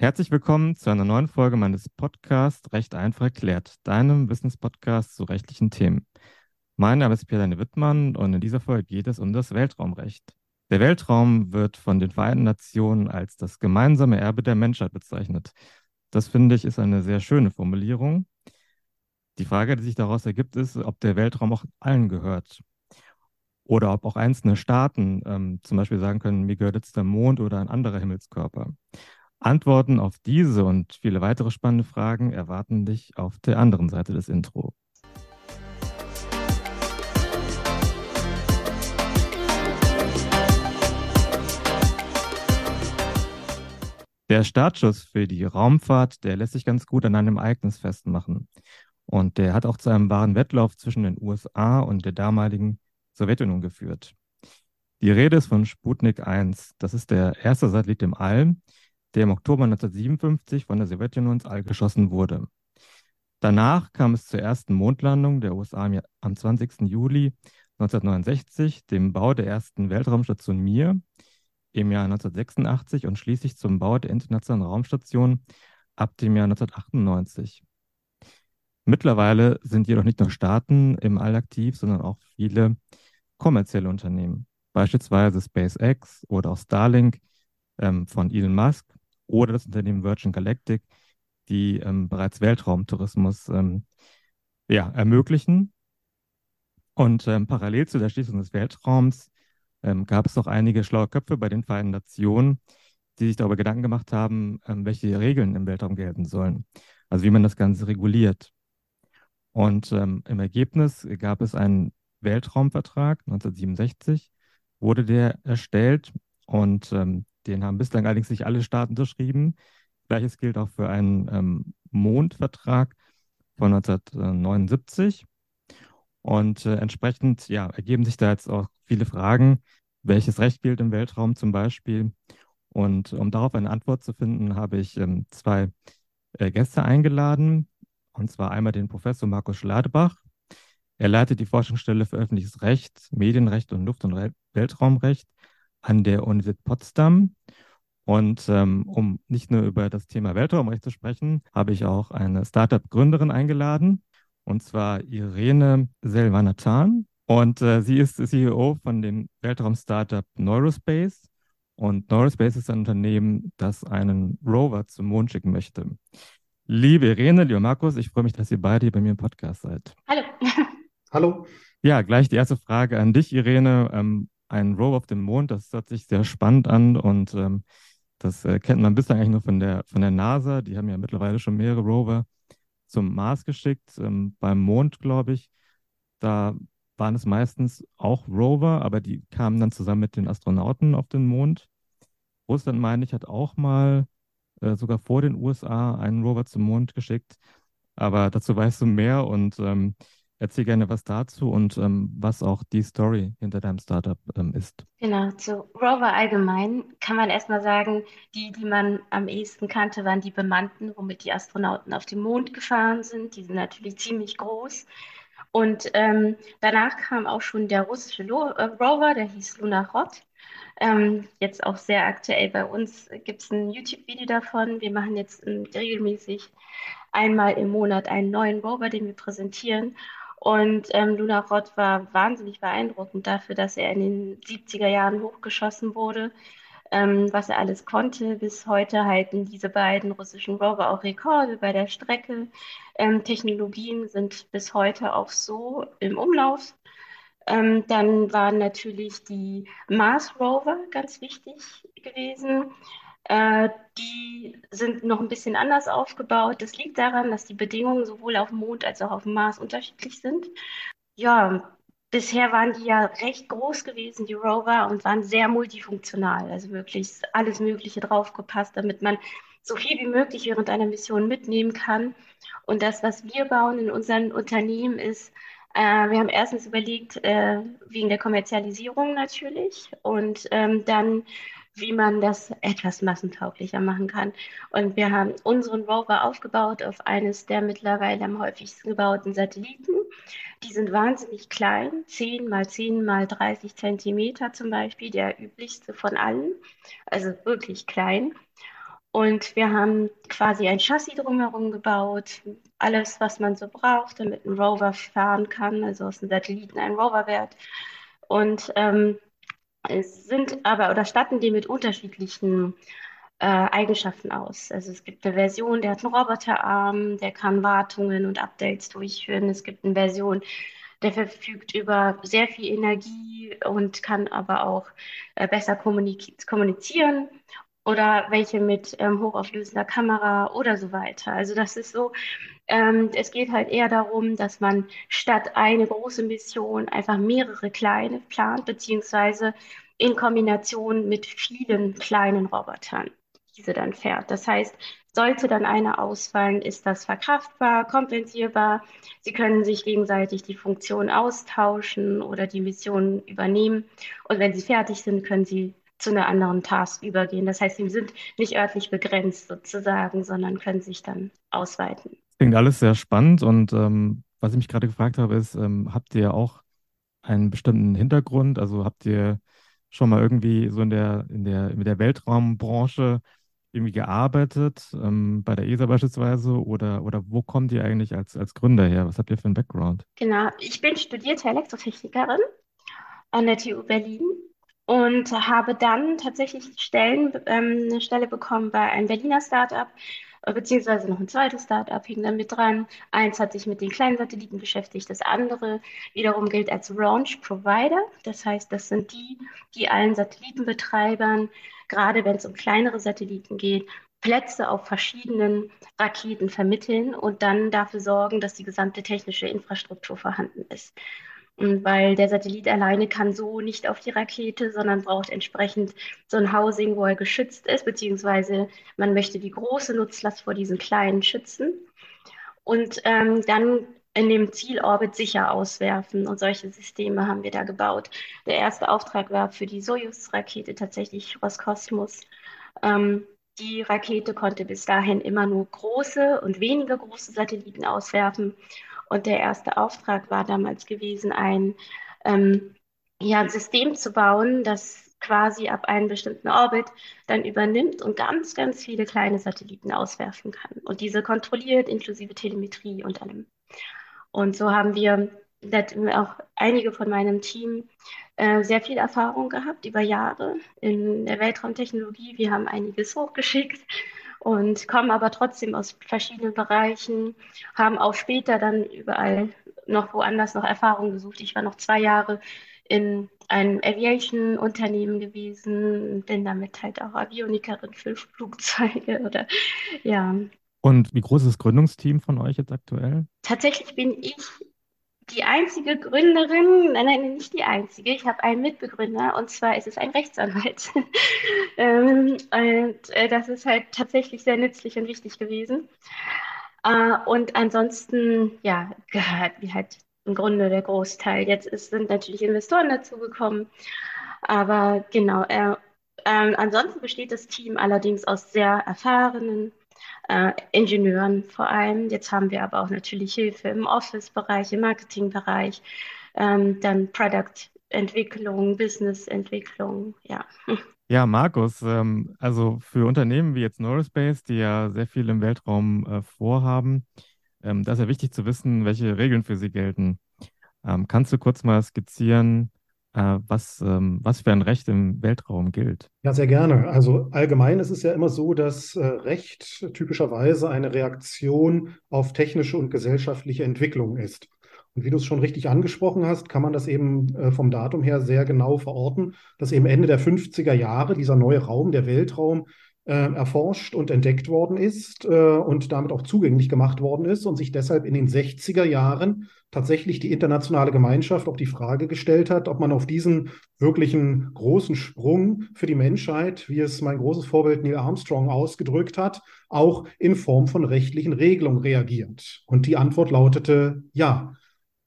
Herzlich willkommen zu einer neuen Folge meines Podcasts Recht einfach erklärt, deinem Business-Podcast zu rechtlichen Themen. Mein Name ist Pierre Wittmann und in dieser Folge geht es um das Weltraumrecht. Der Weltraum wird von den Vereinten Nationen als das gemeinsame Erbe der Menschheit bezeichnet. Das finde ich ist eine sehr schöne Formulierung. Die Frage, die sich daraus ergibt, ist, ob der Weltraum auch allen gehört. Oder ob auch einzelne Staaten ähm, zum Beispiel sagen können, mir gehört jetzt der Mond oder ein anderer Himmelskörper. Antworten auf diese und viele weitere spannende Fragen erwarten dich auf der anderen Seite des Intro. Der Startschuss für die Raumfahrt, der lässt sich ganz gut an einem Ereignis festmachen. Und der hat auch zu einem wahren Wettlauf zwischen den USA und der damaligen Sowjetunion geführt. Die Rede ist von Sputnik 1. Das ist der erste Satellit im All, der im Oktober 1957 von der Sowjetunion ins All geschossen wurde. Danach kam es zur ersten Mondlandung der USA am 20. Juli 1969, dem Bau der ersten Weltraumstation Mir im Jahr 1986 und schließlich zum Bau der Internationalen Raumstation ab dem Jahr 1998. Mittlerweile sind jedoch nicht nur Staaten im All aktiv, sondern auch viele kommerzielle Unternehmen, beispielsweise SpaceX oder auch Starlink ähm, von Elon Musk oder das Unternehmen Virgin Galactic, die ähm, bereits Weltraumtourismus ähm, ja, ermöglichen. Und ähm, parallel zu der Schließung des Weltraums ähm, gab es auch einige schlaue Köpfe bei den Vereinten Nationen, die sich darüber Gedanken gemacht haben, ähm, welche Regeln im Weltraum gelten sollen. Also wie man das Ganze reguliert. Und ähm, im Ergebnis gab es einen Weltraumvertrag 1967, wurde der erstellt und ähm, den haben bislang allerdings nicht alle Staaten unterschrieben. Gleiches gilt auch für einen ähm, Mondvertrag von 1979. Und äh, entsprechend ja, ergeben sich da jetzt auch viele Fragen, welches Recht gilt im Weltraum zum Beispiel. Und um darauf eine Antwort zu finden, habe ich ähm, zwei äh, Gäste eingeladen, und zwar einmal den Professor Markus Schladebach. Er leitet die Forschungsstelle für öffentliches Recht, Medienrecht und Luft- und Re Weltraumrecht an der Universität Potsdam. Und ähm, um nicht nur über das Thema Weltraumrecht zu sprechen, habe ich auch eine Startup-Gründerin eingeladen, und zwar Irene Selvanathan. Und äh, sie ist CEO von dem Weltraum-Startup Neurospace. Und Neurospace ist ein Unternehmen, das einen Rover zum Mond schicken möchte. Liebe Irene, lieber Markus, ich freue mich, dass ihr beide hier bei mir im Podcast seid. Hallo. Hallo. Ja, gleich die erste Frage an dich, Irene. Ähm, ein Rover auf dem Mond, das hört sich sehr spannend an und ähm, das äh, kennt man bislang eigentlich nur von der, von der NASA. Die haben ja mittlerweile schon mehrere Rover zum Mars geschickt. Ähm, beim Mond, glaube ich, da waren es meistens auch Rover, aber die kamen dann zusammen mit den Astronauten auf den Mond. Russland, meine ich, hat auch mal äh, sogar vor den USA einen Rover zum Mond geschickt. Aber dazu weißt du mehr und ähm, erzähl gerne was dazu und ähm, was auch die Story hinter deinem Startup ähm, ist. Genau, zu Rover allgemein kann man erstmal sagen, die, die man am ehesten kannte, waren die bemannten, womit die Astronauten auf den Mond gefahren sind. Die sind natürlich ziemlich groß. Und ähm, danach kam auch schon der russische Lo äh, Rover, der hieß Lunarod. Ähm, jetzt auch sehr aktuell bei uns gibt es ein YouTube-Video davon. Wir machen jetzt ähm, regelmäßig einmal im Monat einen neuen Rover, den wir präsentieren. Und ähm, Luna Rott war wahnsinnig beeindruckend dafür, dass er in den 70er Jahren hochgeschossen wurde, ähm, was er alles konnte. Bis heute halten diese beiden russischen Rover auch Rekorde bei der Strecke. Ähm, Technologien sind bis heute auch so im Umlauf. Ähm, dann waren natürlich die Mars Rover ganz wichtig gewesen. Äh, die sind noch ein bisschen anders aufgebaut. Das liegt daran, dass die Bedingungen sowohl auf dem Mond als auch auf dem Mars unterschiedlich sind. Ja, bisher waren die ja recht groß gewesen, die Rover, und waren sehr multifunktional. Also wirklich alles Mögliche draufgepasst, damit man so viel wie möglich während einer Mission mitnehmen kann. Und das, was wir bauen in unseren Unternehmen, ist äh, wir haben erstens überlegt, äh, wegen der Kommerzialisierung natürlich und ähm, dann, wie man das etwas massentauglicher machen kann. Und wir haben unseren Rover aufgebaut auf eines der mittlerweile am häufigsten gebauten Satelliten. Die sind wahnsinnig klein, 10 mal 10 mal 30 Zentimeter zum Beispiel, der üblichste von allen, also wirklich klein. Und wir haben quasi ein Chassis drumherum gebaut, alles, was man so braucht, damit ein Rover fahren kann, also aus dem Satelliten ein Rover wird. Und ähm, es sind aber oder statten die mit unterschiedlichen äh, Eigenschaften aus. Also es gibt eine Version, der hat einen Roboterarm, der kann Wartungen und Updates durchführen. Es gibt eine Version, der verfügt über sehr viel Energie und kann aber auch äh, besser kommunizieren oder welche mit ähm, hochauflösender Kamera oder so weiter. Also das ist so, ähm, es geht halt eher darum, dass man statt eine große Mission einfach mehrere kleine plant, beziehungsweise in Kombination mit vielen kleinen Robotern diese dann fährt. Das heißt, sollte dann eine ausfallen, ist das verkraftbar, kompensierbar. Sie können sich gegenseitig die Funktion austauschen oder die Mission übernehmen. Und wenn sie fertig sind, können sie zu einer anderen Task übergehen. Das heißt, sie sind nicht örtlich begrenzt sozusagen, sondern können sich dann ausweiten. Klingt alles sehr spannend und ähm, was ich mich gerade gefragt habe, ist, ähm, habt ihr auch einen bestimmten Hintergrund? Also habt ihr schon mal irgendwie so in der, in der, mit der Weltraumbranche irgendwie gearbeitet, ähm, bei der ESA beispielsweise? Oder, oder wo kommt ihr eigentlich als, als Gründer her? Was habt ihr für einen Background? Genau, ich bin studierte Elektrotechnikerin an der TU Berlin und habe dann tatsächlich Stellen, ähm, eine Stelle bekommen bei einem Berliner Startup, beziehungsweise noch ein zweites Startup hing da mit dran. Eins hat sich mit den kleinen Satelliten beschäftigt, das andere wiederum gilt als Launch Provider. Das heißt, das sind die, die allen Satellitenbetreibern, gerade wenn es um kleinere Satelliten geht, Plätze auf verschiedenen Raketen vermitteln und dann dafür sorgen, dass die gesamte technische Infrastruktur vorhanden ist. Weil der Satellit alleine kann so nicht auf die Rakete, sondern braucht entsprechend so ein Housing, wo er geschützt ist, beziehungsweise man möchte die große Nutzlast vor diesen kleinen schützen. Und ähm, dann in dem Zielorbit sicher auswerfen. Und solche Systeme haben wir da gebaut. Der erste Auftrag war für die Soyuz-Rakete tatsächlich Roskosmos. Ähm, die Rakete konnte bis dahin immer nur große und weniger große Satelliten auswerfen. Und der erste Auftrag war damals gewesen, ein, ähm, ja, System zu bauen, das quasi ab einem bestimmten Orbit dann übernimmt und ganz, ganz viele kleine Satelliten auswerfen kann. Und diese kontrolliert, inklusive Telemetrie und allem. Und so haben wir auch einige von meinem Team äh, sehr viel Erfahrung gehabt über Jahre in der Weltraumtechnologie. Wir haben einiges hochgeschickt und kommen aber trotzdem aus verschiedenen Bereichen, haben auch später dann überall noch woanders noch Erfahrung gesucht. Ich war noch zwei Jahre in einem Aviation-Unternehmen gewesen, bin damit halt auch Avionikerin für Flugzeuge oder ja. Und wie groß ist das Gründungsteam von euch jetzt aktuell? Tatsächlich bin ich die einzige Gründerin, nein, nein, nicht die einzige. Ich habe einen Mitbegründer und zwar ist es ein Rechtsanwalt. ähm, und äh, das ist halt tatsächlich sehr nützlich und wichtig gewesen. Äh, und ansonsten, ja, gehört wie halt im Grunde der Großteil. Jetzt ist, sind natürlich Investoren dazugekommen. Aber genau, äh, äh, ansonsten besteht das Team allerdings aus sehr erfahrenen äh, Ingenieuren vor allem. Jetzt haben wir aber auch natürlich Hilfe im Office-Bereich, im Marketing-Bereich, ähm, dann Product-Entwicklung, Business-Entwicklung, ja. Ja, Markus, ähm, also für Unternehmen wie jetzt Neurospace, die ja sehr viel im Weltraum äh, vorhaben, ähm, da ist ja wichtig zu wissen, welche Regeln für sie gelten. Ähm, kannst du kurz mal skizzieren, was, ähm, was für ein Recht im Weltraum gilt. Ja, sehr gerne. Also allgemein ist es ja immer so, dass äh, Recht typischerweise eine Reaktion auf technische und gesellschaftliche Entwicklung ist. Und wie du es schon richtig angesprochen hast, kann man das eben äh, vom Datum her sehr genau verorten, dass eben Ende der 50er Jahre dieser neue Raum, der Weltraum, äh, erforscht und entdeckt worden ist äh, und damit auch zugänglich gemacht worden ist und sich deshalb in den 60er Jahren tatsächlich die internationale Gemeinschaft auch die Frage gestellt hat, ob man auf diesen wirklichen großen Sprung für die Menschheit, wie es mein großes Vorbild Neil Armstrong ausgedrückt hat, auch in Form von rechtlichen Regelungen reagiert. Und die Antwort lautete ja.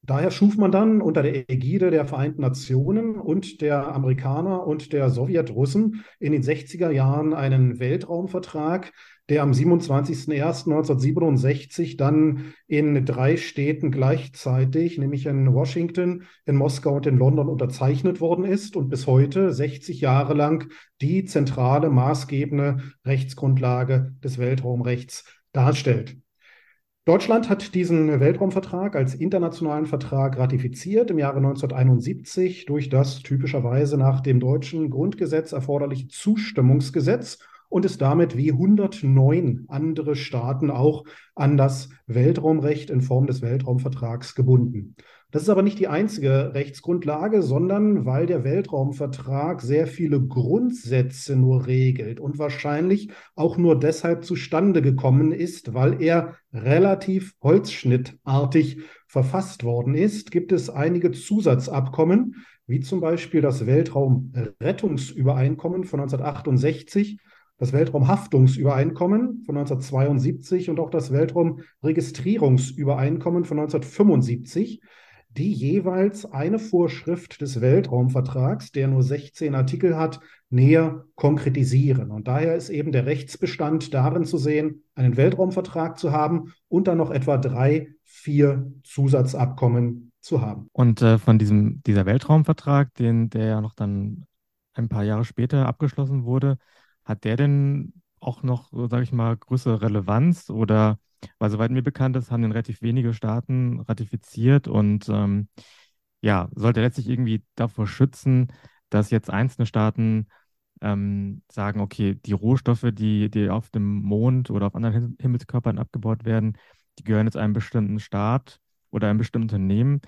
Daher schuf man dann unter der Ägide der Vereinten Nationen und der Amerikaner und der Sowjetrussen in den 60er Jahren einen Weltraumvertrag, der am 27.01.1967 dann in drei Städten gleichzeitig, nämlich in Washington, in Moskau und in London unterzeichnet worden ist und bis heute, 60 Jahre lang, die zentrale, maßgebende Rechtsgrundlage des Weltraumrechts darstellt. Deutschland hat diesen Weltraumvertrag als internationalen Vertrag ratifiziert im Jahre 1971 durch das typischerweise nach dem deutschen Grundgesetz erforderliche Zustimmungsgesetz und ist damit wie 109 andere Staaten auch an das Weltraumrecht in Form des Weltraumvertrags gebunden. Das ist aber nicht die einzige Rechtsgrundlage, sondern weil der Weltraumvertrag sehr viele Grundsätze nur regelt und wahrscheinlich auch nur deshalb zustande gekommen ist, weil er relativ holzschnittartig verfasst worden ist, gibt es einige Zusatzabkommen, wie zum Beispiel das Weltraumrettungsübereinkommen von 1968 das Weltraumhaftungsübereinkommen von 1972 und auch das Weltraumregistrierungsübereinkommen von 1975, die jeweils eine Vorschrift des Weltraumvertrags, der nur 16 Artikel hat, näher konkretisieren. Und daher ist eben der Rechtsbestand darin zu sehen, einen Weltraumvertrag zu haben und dann noch etwa drei, vier Zusatzabkommen zu haben. Und äh, von diesem, dieser Weltraumvertrag, den, der ja noch dann ein paar Jahre später abgeschlossen wurde, hat der denn auch noch, sage ich mal, größere Relevanz? Oder, weil soweit mir bekannt ist, haben den relativ wenige Staaten ratifiziert und ähm, ja, sollte letztlich irgendwie davor schützen, dass jetzt einzelne Staaten ähm, sagen, okay, die Rohstoffe, die, die auf dem Mond oder auf anderen Himmelskörpern abgebaut werden, die gehören jetzt einem bestimmten Staat oder einem bestimmten Unternehmen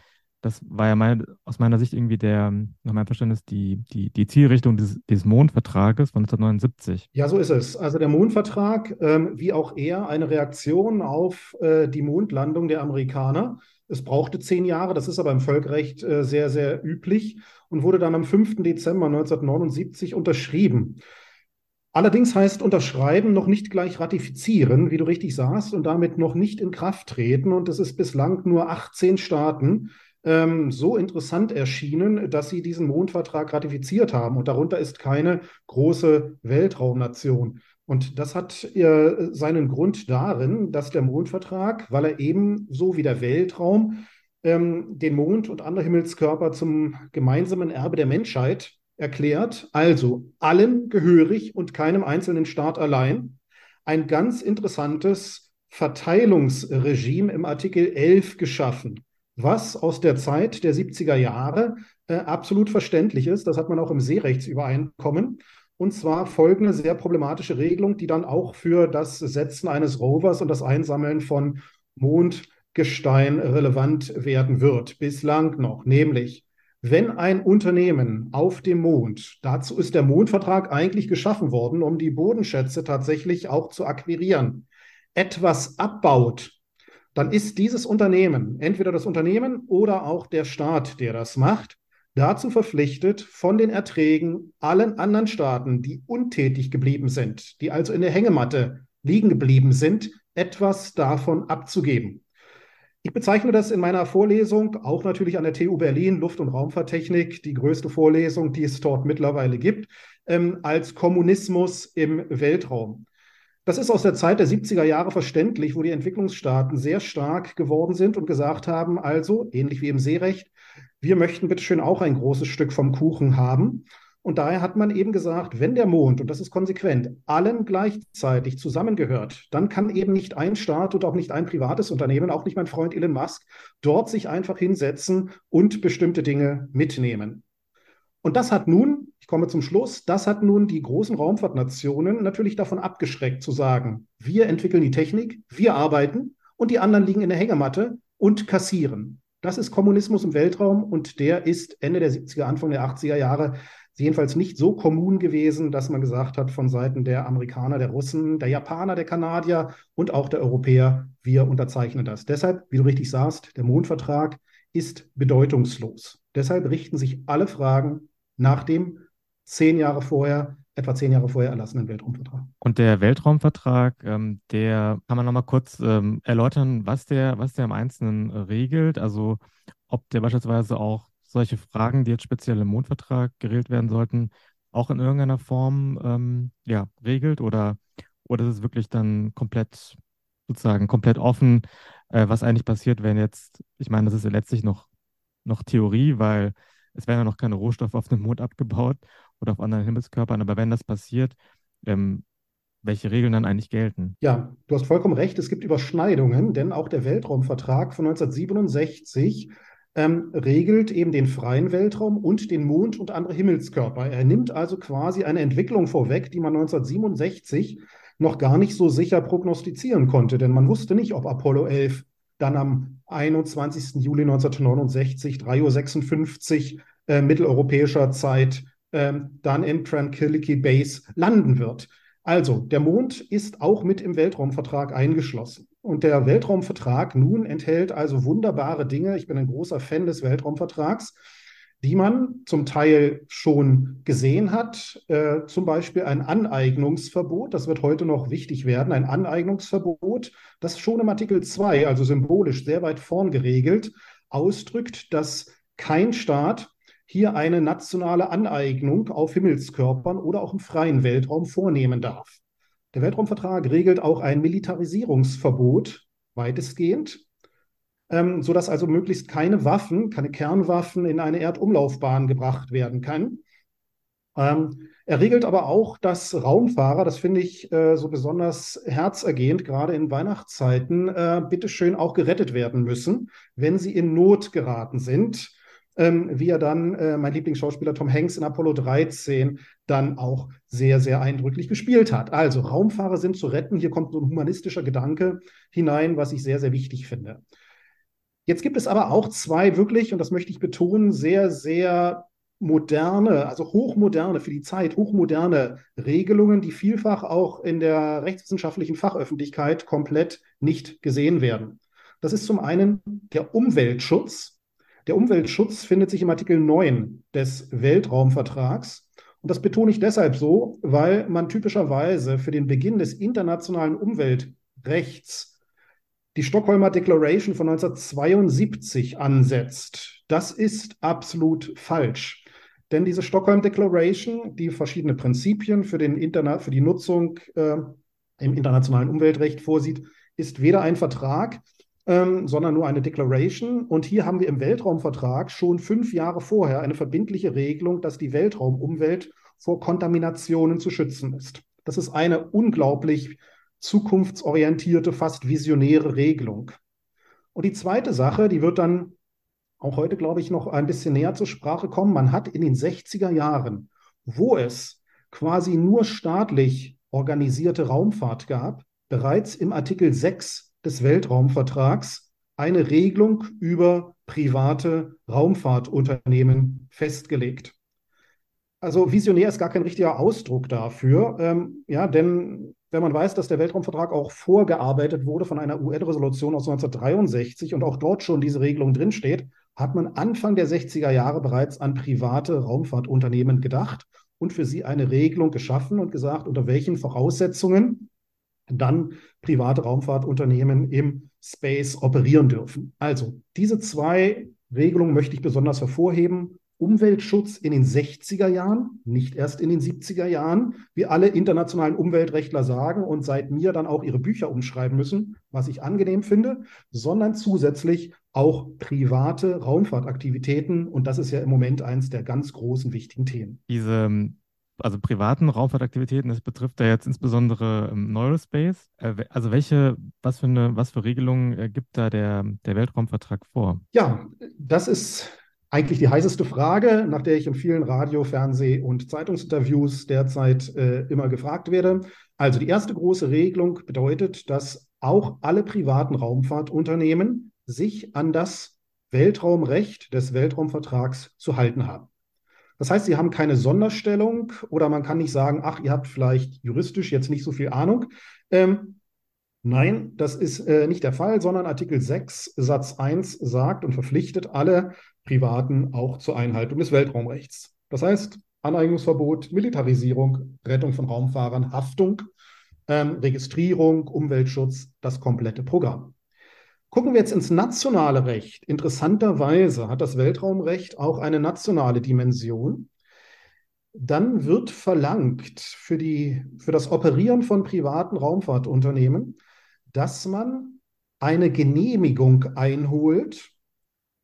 das war ja mein, aus meiner Sicht irgendwie der, nach meinem Verständnis, die, die, die Zielrichtung dieses, dieses Mondvertrages von 1979. Ja, so ist es. Also der Mondvertrag, ähm, wie auch er, eine Reaktion auf äh, die Mondlandung der Amerikaner. Es brauchte zehn Jahre, das ist aber im Völkerrecht äh, sehr, sehr üblich und wurde dann am 5. Dezember 1979 unterschrieben. Allerdings heißt unterschreiben noch nicht gleich ratifizieren, wie du richtig sagst, und damit noch nicht in Kraft treten. Und es ist bislang nur 18 Staaten, ähm, so interessant erschienen, dass sie diesen Mondvertrag ratifiziert haben. Und darunter ist keine große Weltraumnation. Und das hat äh, seinen Grund darin, dass der Mondvertrag, weil er eben so wie der Weltraum ähm, den Mond und andere Himmelskörper zum gemeinsamen Erbe der Menschheit erklärt, also allen gehörig und keinem einzelnen Staat allein, ein ganz interessantes Verteilungsregime im Artikel 11 geschaffen was aus der Zeit der 70er Jahre äh, absolut verständlich ist. Das hat man auch im Seerechtsübereinkommen. Und zwar folgende sehr problematische Regelung, die dann auch für das Setzen eines Rovers und das Einsammeln von Mondgestein relevant werden wird. Bislang noch. Nämlich, wenn ein Unternehmen auf dem Mond, dazu ist der Mondvertrag eigentlich geschaffen worden, um die Bodenschätze tatsächlich auch zu akquirieren, etwas abbaut, dann ist dieses Unternehmen, entweder das Unternehmen oder auch der Staat, der das macht, dazu verpflichtet, von den Erträgen allen anderen Staaten, die untätig geblieben sind, die also in der Hängematte liegen geblieben sind, etwas davon abzugeben. Ich bezeichne das in meiner Vorlesung, auch natürlich an der TU Berlin, Luft- und Raumfahrttechnik, die größte Vorlesung, die es dort mittlerweile gibt, ähm, als Kommunismus im Weltraum. Das ist aus der Zeit der 70er Jahre verständlich, wo die Entwicklungsstaaten sehr stark geworden sind und gesagt haben, also ähnlich wie im Seerecht, wir möchten bitteschön auch ein großes Stück vom Kuchen haben. Und daher hat man eben gesagt, wenn der Mond, und das ist konsequent, allen gleichzeitig zusammengehört, dann kann eben nicht ein Staat und auch nicht ein privates Unternehmen, auch nicht mein Freund Elon Musk, dort sich einfach hinsetzen und bestimmte Dinge mitnehmen. Und das hat nun, ich komme zum Schluss, das hat nun die großen Raumfahrtnationen natürlich davon abgeschreckt zu sagen, wir entwickeln die Technik, wir arbeiten und die anderen liegen in der Hängematte und kassieren. Das ist Kommunismus im Weltraum und der ist Ende der 70er, Anfang der 80er Jahre jedenfalls nicht so kommun gewesen, dass man gesagt hat von Seiten der Amerikaner, der Russen, der Japaner, der Kanadier und auch der Europäer, wir unterzeichnen das. Deshalb, wie du richtig sagst, der Mondvertrag ist bedeutungslos. Deshalb richten sich alle Fragen nach dem zehn Jahre vorher, etwa zehn Jahre vorher erlassenen Weltraumvertrag. Und der Weltraumvertrag, ähm, der kann man nochmal kurz ähm, erläutern, was der, was der im Einzelnen äh, regelt. Also ob der beispielsweise auch solche Fragen, die jetzt speziell im Mondvertrag geregelt werden sollten, auch in irgendeiner Form ähm, ja, regelt oder, oder ist es wirklich dann komplett sozusagen komplett offen, äh, was eigentlich passiert, wenn jetzt, ich meine, das ist ja letztlich noch, noch Theorie, weil es werden ja noch keine Rohstoffe auf dem Mond abgebaut oder auf anderen Himmelskörpern, aber wenn das passiert, ähm, welche Regeln dann eigentlich gelten. Ja, du hast vollkommen recht, es gibt Überschneidungen, denn auch der Weltraumvertrag von 1967 ähm, regelt eben den freien Weltraum und den Mond und andere Himmelskörper. Er nimmt also quasi eine Entwicklung vorweg, die man 1967 noch gar nicht so sicher prognostizieren konnte, denn man wusste nicht, ob Apollo 11 dann am 21. Juli 1969, 3.56 Uhr äh, mitteleuropäischer Zeit, äh, dann in Tranquility Base landen wird. Also, der Mond ist auch mit im Weltraumvertrag eingeschlossen. Und der Weltraumvertrag nun enthält also wunderbare Dinge. Ich bin ein großer Fan des Weltraumvertrags, die man zum Teil schon gesehen hat. Äh, zum Beispiel ein Aneignungsverbot. Das wird heute noch wichtig werden. Ein Aneignungsverbot, das schon im Artikel 2, also symbolisch sehr weit vorn geregelt, ausdrückt, dass kein Staat hier eine nationale Aneignung auf Himmelskörpern oder auch im freien Weltraum vornehmen darf. Der Weltraumvertrag regelt auch ein Militarisierungsverbot weitestgehend, ähm, sodass also möglichst keine Waffen, keine Kernwaffen in eine Erdumlaufbahn gebracht werden kann. Ähm, er regelt aber auch, dass Raumfahrer, das finde ich äh, so besonders herzergehend, gerade in Weihnachtszeiten, äh, bitteschön auch gerettet werden müssen, wenn sie in Not geraten sind ähm, wie er dann, äh, mein Lieblingsschauspieler Tom Hanks in Apollo 13, dann auch sehr, sehr eindrücklich gespielt hat. Also Raumfahrer sind zu retten. Hier kommt so ein humanistischer Gedanke hinein, was ich sehr, sehr wichtig finde. Jetzt gibt es aber auch zwei wirklich, und das möchte ich betonen, sehr, sehr moderne, also hochmoderne für die Zeit, hochmoderne Regelungen, die vielfach auch in der rechtswissenschaftlichen Fachöffentlichkeit komplett nicht gesehen werden. Das ist zum einen der Umweltschutz, der Umweltschutz findet sich im Artikel 9 des Weltraumvertrags. Und das betone ich deshalb so, weil man typischerweise für den Beginn des internationalen Umweltrechts die Stockholmer Declaration von 1972 ansetzt. Das ist absolut falsch. Denn diese Stockholm Declaration, die verschiedene Prinzipien für, den Interna für die Nutzung äh, im internationalen Umweltrecht vorsieht, ist weder ein Vertrag ähm, sondern nur eine Declaration. Und hier haben wir im Weltraumvertrag schon fünf Jahre vorher eine verbindliche Regelung, dass die Weltraumumwelt vor Kontaminationen zu schützen ist. Das ist eine unglaublich zukunftsorientierte, fast visionäre Regelung. Und die zweite Sache, die wird dann auch heute, glaube ich, noch ein bisschen näher zur Sprache kommen. Man hat in den 60er Jahren, wo es quasi nur staatlich organisierte Raumfahrt gab, bereits im Artikel 6 des Weltraumvertrags eine Regelung über private Raumfahrtunternehmen festgelegt. Also visionär ist gar kein richtiger Ausdruck dafür, ähm, ja, denn wenn man weiß, dass der Weltraumvertrag auch vorgearbeitet wurde von einer UN-Resolution aus 1963 und auch dort schon diese Regelung drinsteht, hat man Anfang der 60er Jahre bereits an private Raumfahrtunternehmen gedacht und für sie eine Regelung geschaffen und gesagt, unter welchen Voraussetzungen dann private Raumfahrtunternehmen im Space operieren dürfen. Also diese zwei Regelungen möchte ich besonders hervorheben. Umweltschutz in den 60er Jahren, nicht erst in den 70er Jahren, wie alle internationalen Umweltrechtler sagen und seit mir dann auch ihre Bücher umschreiben müssen, was ich angenehm finde, sondern zusätzlich auch private Raumfahrtaktivitäten. Und das ist ja im Moment eines der ganz großen wichtigen Themen. Diese also privaten Raumfahrtaktivitäten, das betrifft ja jetzt insbesondere ähm, Neurospace. Äh, also welche, was für eine, was für Regelungen äh, gibt da der, der Weltraumvertrag vor? Ja, das ist eigentlich die heißeste Frage, nach der ich in vielen Radio-, Fernseh- und Zeitungsinterviews derzeit äh, immer gefragt werde. Also die erste große Regelung bedeutet, dass auch alle privaten Raumfahrtunternehmen sich an das Weltraumrecht des Weltraumvertrags zu halten haben. Das heißt, sie haben keine Sonderstellung oder man kann nicht sagen, ach, ihr habt vielleicht juristisch jetzt nicht so viel Ahnung. Ähm, nein, das ist äh, nicht der Fall, sondern Artikel 6 Satz 1 sagt und verpflichtet alle Privaten auch zur Einhaltung des Weltraumrechts. Das heißt, Aneignungsverbot, Militarisierung, Rettung von Raumfahrern, Haftung, ähm, Registrierung, Umweltschutz, das komplette Programm. Gucken wir jetzt ins nationale Recht. Interessanterweise hat das Weltraumrecht auch eine nationale Dimension. Dann wird verlangt für, die, für das Operieren von privaten Raumfahrtunternehmen, dass man eine Genehmigung einholt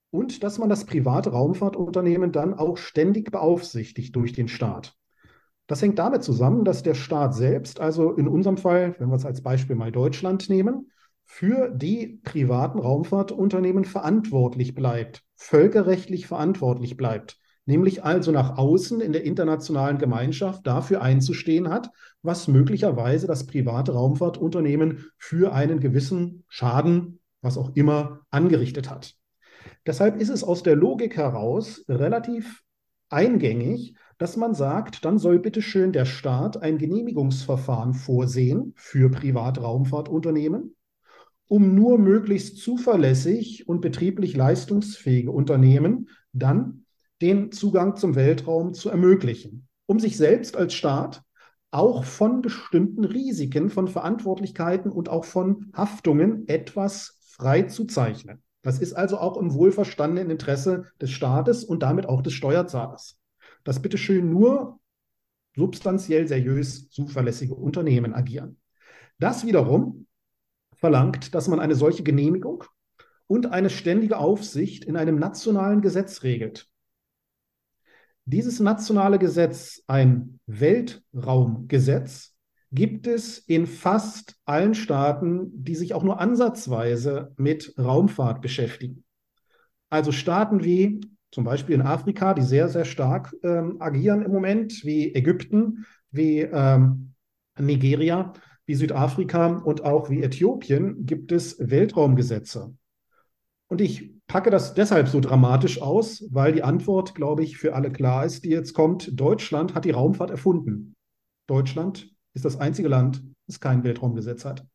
und dass man das private Raumfahrtunternehmen dann auch ständig beaufsichtigt durch den Staat. Das hängt damit zusammen, dass der Staat selbst, also in unserem Fall, wenn wir es als Beispiel mal Deutschland nehmen, für die privaten Raumfahrtunternehmen verantwortlich bleibt, völkerrechtlich verantwortlich bleibt, nämlich also nach außen in der internationalen Gemeinschaft dafür einzustehen hat, was möglicherweise das private Raumfahrtunternehmen für einen gewissen Schaden, was auch immer, angerichtet hat. Deshalb ist es aus der Logik heraus relativ eingängig, dass man sagt, dann soll bitte schön der Staat ein Genehmigungsverfahren vorsehen für Privatraumfahrtunternehmen, um nur möglichst zuverlässig und betrieblich leistungsfähige Unternehmen dann den Zugang zum Weltraum zu ermöglichen, um sich selbst als Staat auch von bestimmten Risiken, von Verantwortlichkeiten und auch von Haftungen etwas frei zu zeichnen. Das ist also auch im wohlverstandenen Interesse des Staates und damit auch des Steuerzahlers. Dass bitteschön nur substanziell seriös zuverlässige Unternehmen agieren. Das wiederum verlangt, dass man eine solche Genehmigung und eine ständige Aufsicht in einem nationalen Gesetz regelt. Dieses nationale Gesetz, ein Weltraumgesetz, gibt es in fast allen Staaten, die sich auch nur ansatzweise mit Raumfahrt beschäftigen. Also Staaten wie zum Beispiel in Afrika, die sehr, sehr stark ähm, agieren im Moment, wie Ägypten, wie ähm, Nigeria, wie Südafrika und auch wie Äthiopien, gibt es Weltraumgesetze. Und ich packe das deshalb so dramatisch aus, weil die Antwort, glaube ich, für alle klar ist, die jetzt kommt. Deutschland hat die Raumfahrt erfunden. Deutschland ist das einzige Land, das kein Weltraumgesetz hat.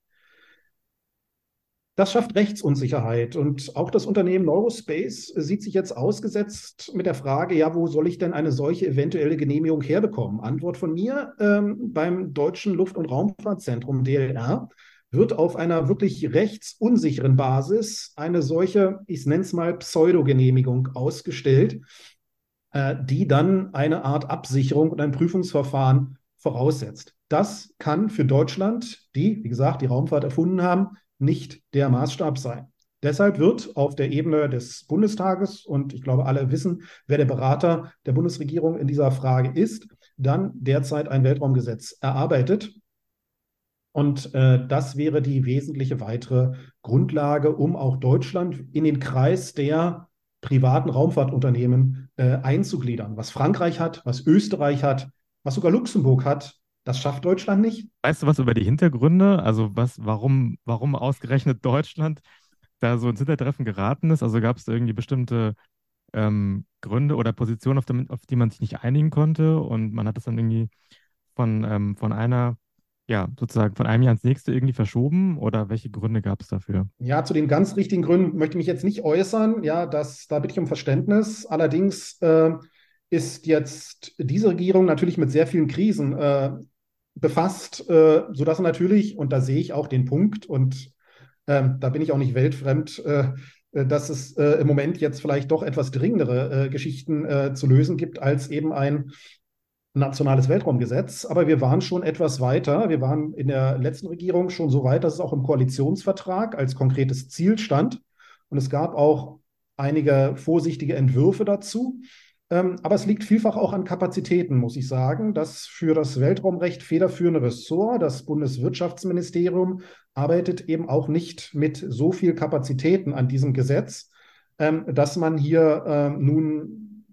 Das schafft Rechtsunsicherheit und auch das Unternehmen Neurospace sieht sich jetzt ausgesetzt mit der Frage, ja, wo soll ich denn eine solche eventuelle Genehmigung herbekommen? Antwort von mir, ähm, beim Deutschen Luft- und Raumfahrtzentrum DLR wird auf einer wirklich rechtsunsicheren Basis eine solche, ich nenne es mal Pseudogenehmigung ausgestellt, äh, die dann eine Art Absicherung und ein Prüfungsverfahren voraussetzt. Das kann für Deutschland, die, wie gesagt, die Raumfahrt erfunden haben, nicht der Maßstab sein. Deshalb wird auf der Ebene des Bundestages, und ich glaube, alle wissen, wer der Berater der Bundesregierung in dieser Frage ist, dann derzeit ein Weltraumgesetz erarbeitet. Und äh, das wäre die wesentliche weitere Grundlage, um auch Deutschland in den Kreis der privaten Raumfahrtunternehmen äh, einzugliedern. Was Frankreich hat, was Österreich hat, was sogar Luxemburg hat, das schafft Deutschland nicht. Weißt du was über die Hintergründe? Also was, warum, warum ausgerechnet Deutschland da so ins Hintertreffen geraten ist? Also gab es irgendwie bestimmte ähm, Gründe oder Positionen, auf, dem, auf, die man sich nicht einigen konnte und man hat das dann irgendwie von, ähm, von einer, ja, sozusagen von einem Jahr ins nächste irgendwie verschoben oder welche Gründe gab es dafür? Ja, zu den ganz richtigen Gründen möchte ich mich jetzt nicht äußern. Ja, das, da bitte ich um Verständnis. Allerdings äh, ist jetzt diese Regierung natürlich mit sehr vielen Krisen äh, befasst, äh, sodass natürlich, und da sehe ich auch den Punkt, und ähm, da bin ich auch nicht weltfremd, äh, äh, dass es äh, im Moment jetzt vielleicht doch etwas dringendere äh, Geschichten äh, zu lösen gibt als eben ein nationales Weltraumgesetz. Aber wir waren schon etwas weiter. Wir waren in der letzten Regierung schon so weit, dass es auch im Koalitionsvertrag als konkretes Ziel stand. Und es gab auch einige vorsichtige Entwürfe dazu. Ähm, aber es liegt vielfach auch an Kapazitäten, muss ich sagen. Das für das Weltraumrecht federführende Ressort, das Bundeswirtschaftsministerium, arbeitet eben auch nicht mit so viel Kapazitäten an diesem Gesetz, ähm, dass man hier äh, nun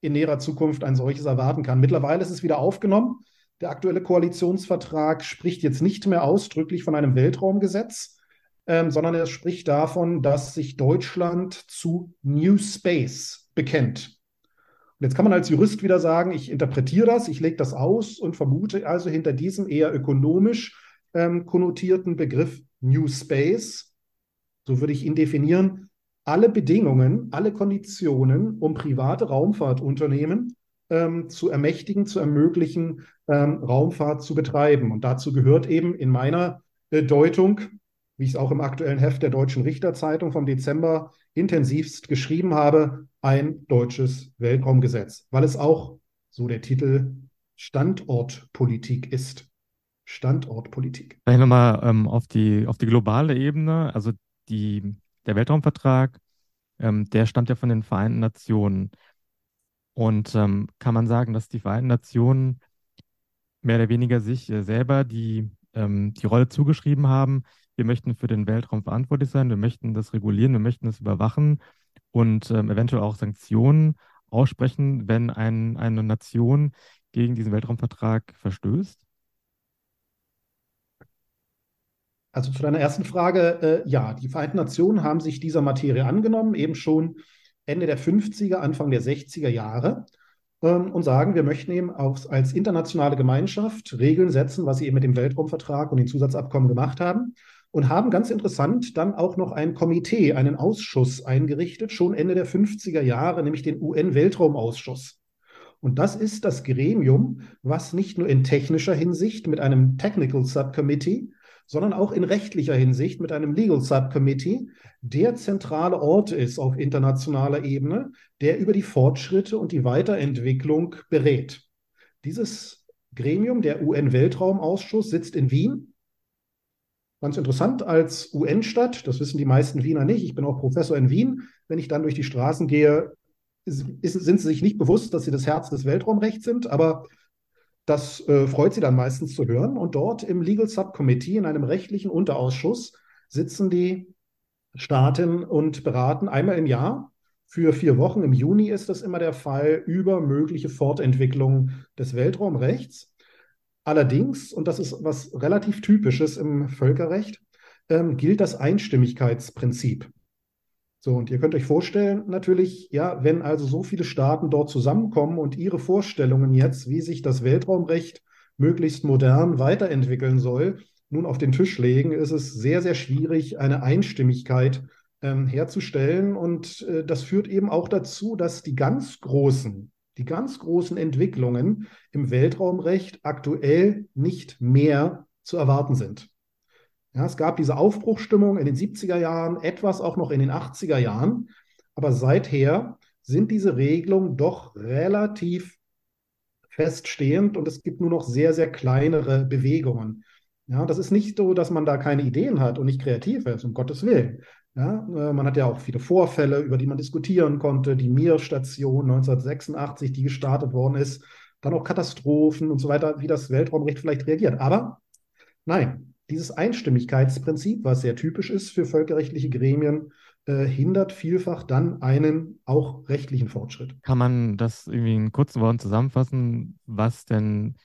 in näherer Zukunft ein solches erwarten kann. Mittlerweile ist es wieder aufgenommen. Der aktuelle Koalitionsvertrag spricht jetzt nicht mehr ausdrücklich von einem Weltraumgesetz, ähm, sondern er spricht davon, dass sich Deutschland zu New Space bekennt. Und jetzt kann man als Jurist wieder sagen, ich interpretiere das, ich lege das aus und vermute also hinter diesem eher ökonomisch ähm, konnotierten Begriff New Space, so würde ich ihn definieren, alle Bedingungen, alle Konditionen, um private Raumfahrtunternehmen ähm, zu ermächtigen, zu ermöglichen, ähm, Raumfahrt zu betreiben. Und dazu gehört eben in meiner äh, Deutung wie ich es auch im aktuellen Heft der Deutschen Richterzeitung vom Dezember intensivst geschrieben habe, ein deutsches Weltraumgesetz, weil es auch, so der Titel, Standortpolitik ist. Standortpolitik. Vielleicht nochmal ähm, auf, die, auf die globale Ebene, also die, der Weltraumvertrag, ähm, der stammt ja von den Vereinten Nationen. Und ähm, kann man sagen, dass die Vereinten Nationen mehr oder weniger sich äh, selber die, ähm, die Rolle zugeschrieben haben, wir möchten für den Weltraum verantwortlich sein, wir möchten das regulieren, wir möchten das überwachen und ähm, eventuell auch Sanktionen aussprechen, wenn ein, eine Nation gegen diesen Weltraumvertrag verstößt? Also zu deiner ersten Frage, äh, ja, die Vereinten Nationen haben sich dieser Materie angenommen, eben schon Ende der 50er, Anfang der 60er Jahre ähm, und sagen, wir möchten eben auf, als internationale Gemeinschaft Regeln setzen, was sie eben mit dem Weltraumvertrag und den Zusatzabkommen gemacht haben und haben ganz interessant dann auch noch ein Komitee, einen Ausschuss eingerichtet, schon Ende der 50er Jahre, nämlich den UN-Weltraumausschuss. Und das ist das Gremium, was nicht nur in technischer Hinsicht mit einem Technical Subcommittee, sondern auch in rechtlicher Hinsicht mit einem Legal Subcommittee der zentrale Ort ist auf internationaler Ebene, der über die Fortschritte und die Weiterentwicklung berät. Dieses Gremium, der UN-Weltraumausschuss, sitzt in Wien. Ganz interessant als UN-Stadt, das wissen die meisten Wiener nicht. Ich bin auch Professor in Wien. Wenn ich dann durch die Straßen gehe, sind sie sich nicht bewusst, dass sie das Herz des Weltraumrechts sind, aber das äh, freut sie dann meistens zu hören. Und dort im Legal Subcommittee, in einem rechtlichen Unterausschuss, sitzen die Staaten und beraten einmal im Jahr für vier Wochen. Im Juni ist das immer der Fall über mögliche Fortentwicklungen des Weltraumrechts. Allerdings, und das ist was relativ Typisches im Völkerrecht, ähm, gilt das Einstimmigkeitsprinzip. So, und ihr könnt euch vorstellen, natürlich, ja, wenn also so viele Staaten dort zusammenkommen und ihre Vorstellungen jetzt, wie sich das Weltraumrecht möglichst modern weiterentwickeln soll, nun auf den Tisch legen, ist es sehr, sehr schwierig, eine Einstimmigkeit ähm, herzustellen. Und äh, das führt eben auch dazu, dass die ganz großen, die ganz großen Entwicklungen im Weltraumrecht aktuell nicht mehr zu erwarten sind. Ja, es gab diese Aufbruchstimmung in den 70er Jahren, etwas auch noch in den 80er Jahren, aber seither sind diese Regelungen doch relativ feststehend und es gibt nur noch sehr, sehr kleinere Bewegungen. Ja, das ist nicht so, dass man da keine Ideen hat und nicht kreativ ist, um Gottes Willen. Ja, äh, man hat ja auch viele Vorfälle, über die man diskutieren konnte. Die Mir-Station 1986, die gestartet worden ist, dann auch Katastrophen und so weiter, wie das Weltraumrecht vielleicht reagiert. Aber nein, dieses Einstimmigkeitsprinzip, was sehr typisch ist für völkerrechtliche Gremien, äh, hindert vielfach dann einen auch rechtlichen Fortschritt. Kann man das irgendwie in kurzen Worten zusammenfassen, was denn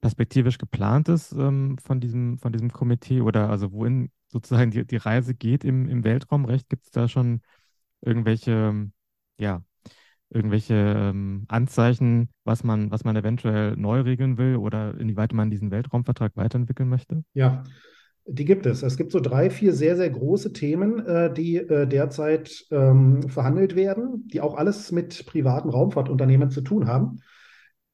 perspektivisch geplant ist ähm, von diesem, von diesem Komitee oder also wohin sozusagen die, die Reise geht im, im Weltraumrecht? Gibt es da schon irgendwelche, ja, irgendwelche ähm, Anzeichen, was man, was man eventuell neu regeln will oder inwieweit man diesen Weltraumvertrag weiterentwickeln möchte? Ja, die gibt es. Es gibt so drei, vier sehr, sehr große Themen, äh, die äh, derzeit ähm, verhandelt werden, die auch alles mit privaten Raumfahrtunternehmen zu tun haben.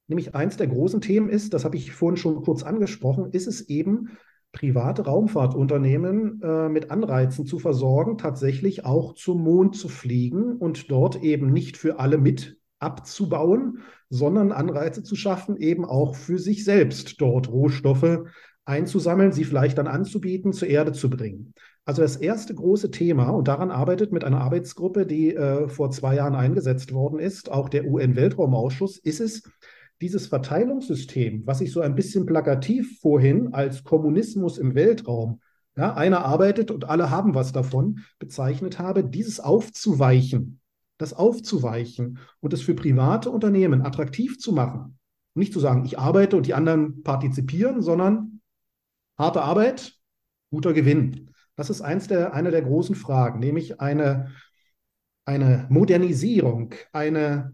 Nämlich eins der großen Themen ist, das habe ich vorhin schon kurz angesprochen, ist es eben, private Raumfahrtunternehmen äh, mit Anreizen zu versorgen, tatsächlich auch zum Mond zu fliegen und dort eben nicht für alle mit abzubauen, sondern Anreize zu schaffen, eben auch für sich selbst dort Rohstoffe einzusammeln, sie vielleicht dann anzubieten, zur Erde zu bringen. Also das erste große Thema, und daran arbeitet mit einer Arbeitsgruppe, die äh, vor zwei Jahren eingesetzt worden ist, auch der UN-Weltraumausschuss, ist es, dieses Verteilungssystem, was ich so ein bisschen plakativ vorhin als Kommunismus im Weltraum, ja, einer arbeitet und alle haben was davon, bezeichnet habe, dieses aufzuweichen, das aufzuweichen und es für private Unternehmen attraktiv zu machen. Nicht zu sagen, ich arbeite und die anderen partizipieren, sondern harte Arbeit, guter Gewinn. Das ist eins der, eine der großen Fragen, nämlich eine, eine Modernisierung, eine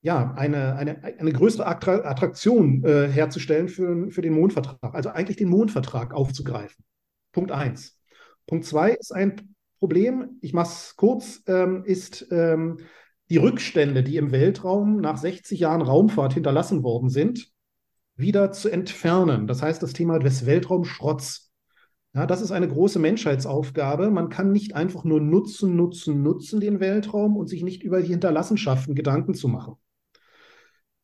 ja, eine, eine, eine größere Attraktion äh, herzustellen für, für den Mondvertrag, also eigentlich den Mondvertrag aufzugreifen. Punkt eins. Punkt zwei ist ein Problem, ich mache es kurz, ähm, ist ähm, die Rückstände, die im Weltraum nach 60 Jahren Raumfahrt hinterlassen worden sind, wieder zu entfernen. Das heißt, das Thema des Weltraumschrotts. Ja, das ist eine große Menschheitsaufgabe. Man kann nicht einfach nur nutzen, nutzen, nutzen den Weltraum und sich nicht über die Hinterlassenschaften Gedanken zu machen.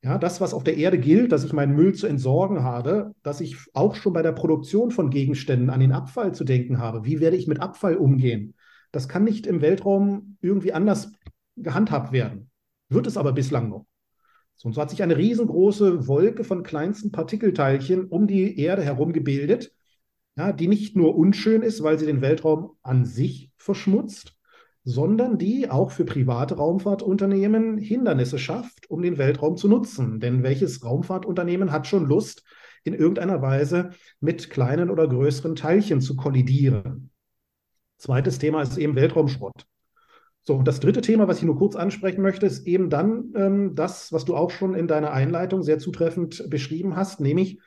Ja, das, was auf der Erde gilt, dass ich meinen Müll zu entsorgen habe, dass ich auch schon bei der Produktion von Gegenständen an den Abfall zu denken habe. Wie werde ich mit Abfall umgehen? Das kann nicht im Weltraum irgendwie anders gehandhabt werden. Wird es aber bislang noch. So, und so hat sich eine riesengroße Wolke von kleinsten Partikelteilchen um die Erde herum gebildet, ja, die nicht nur unschön ist, weil sie den Weltraum an sich verschmutzt, sondern die auch für private Raumfahrtunternehmen Hindernisse schafft, um den Weltraum zu nutzen. Denn welches Raumfahrtunternehmen hat schon Lust, in irgendeiner Weise mit kleinen oder größeren Teilchen zu kollidieren? Zweites Thema ist eben Weltraumschrott. So, und das dritte Thema, was ich nur kurz ansprechen möchte, ist eben dann ähm, das, was du auch schon in deiner Einleitung sehr zutreffend beschrieben hast, nämlich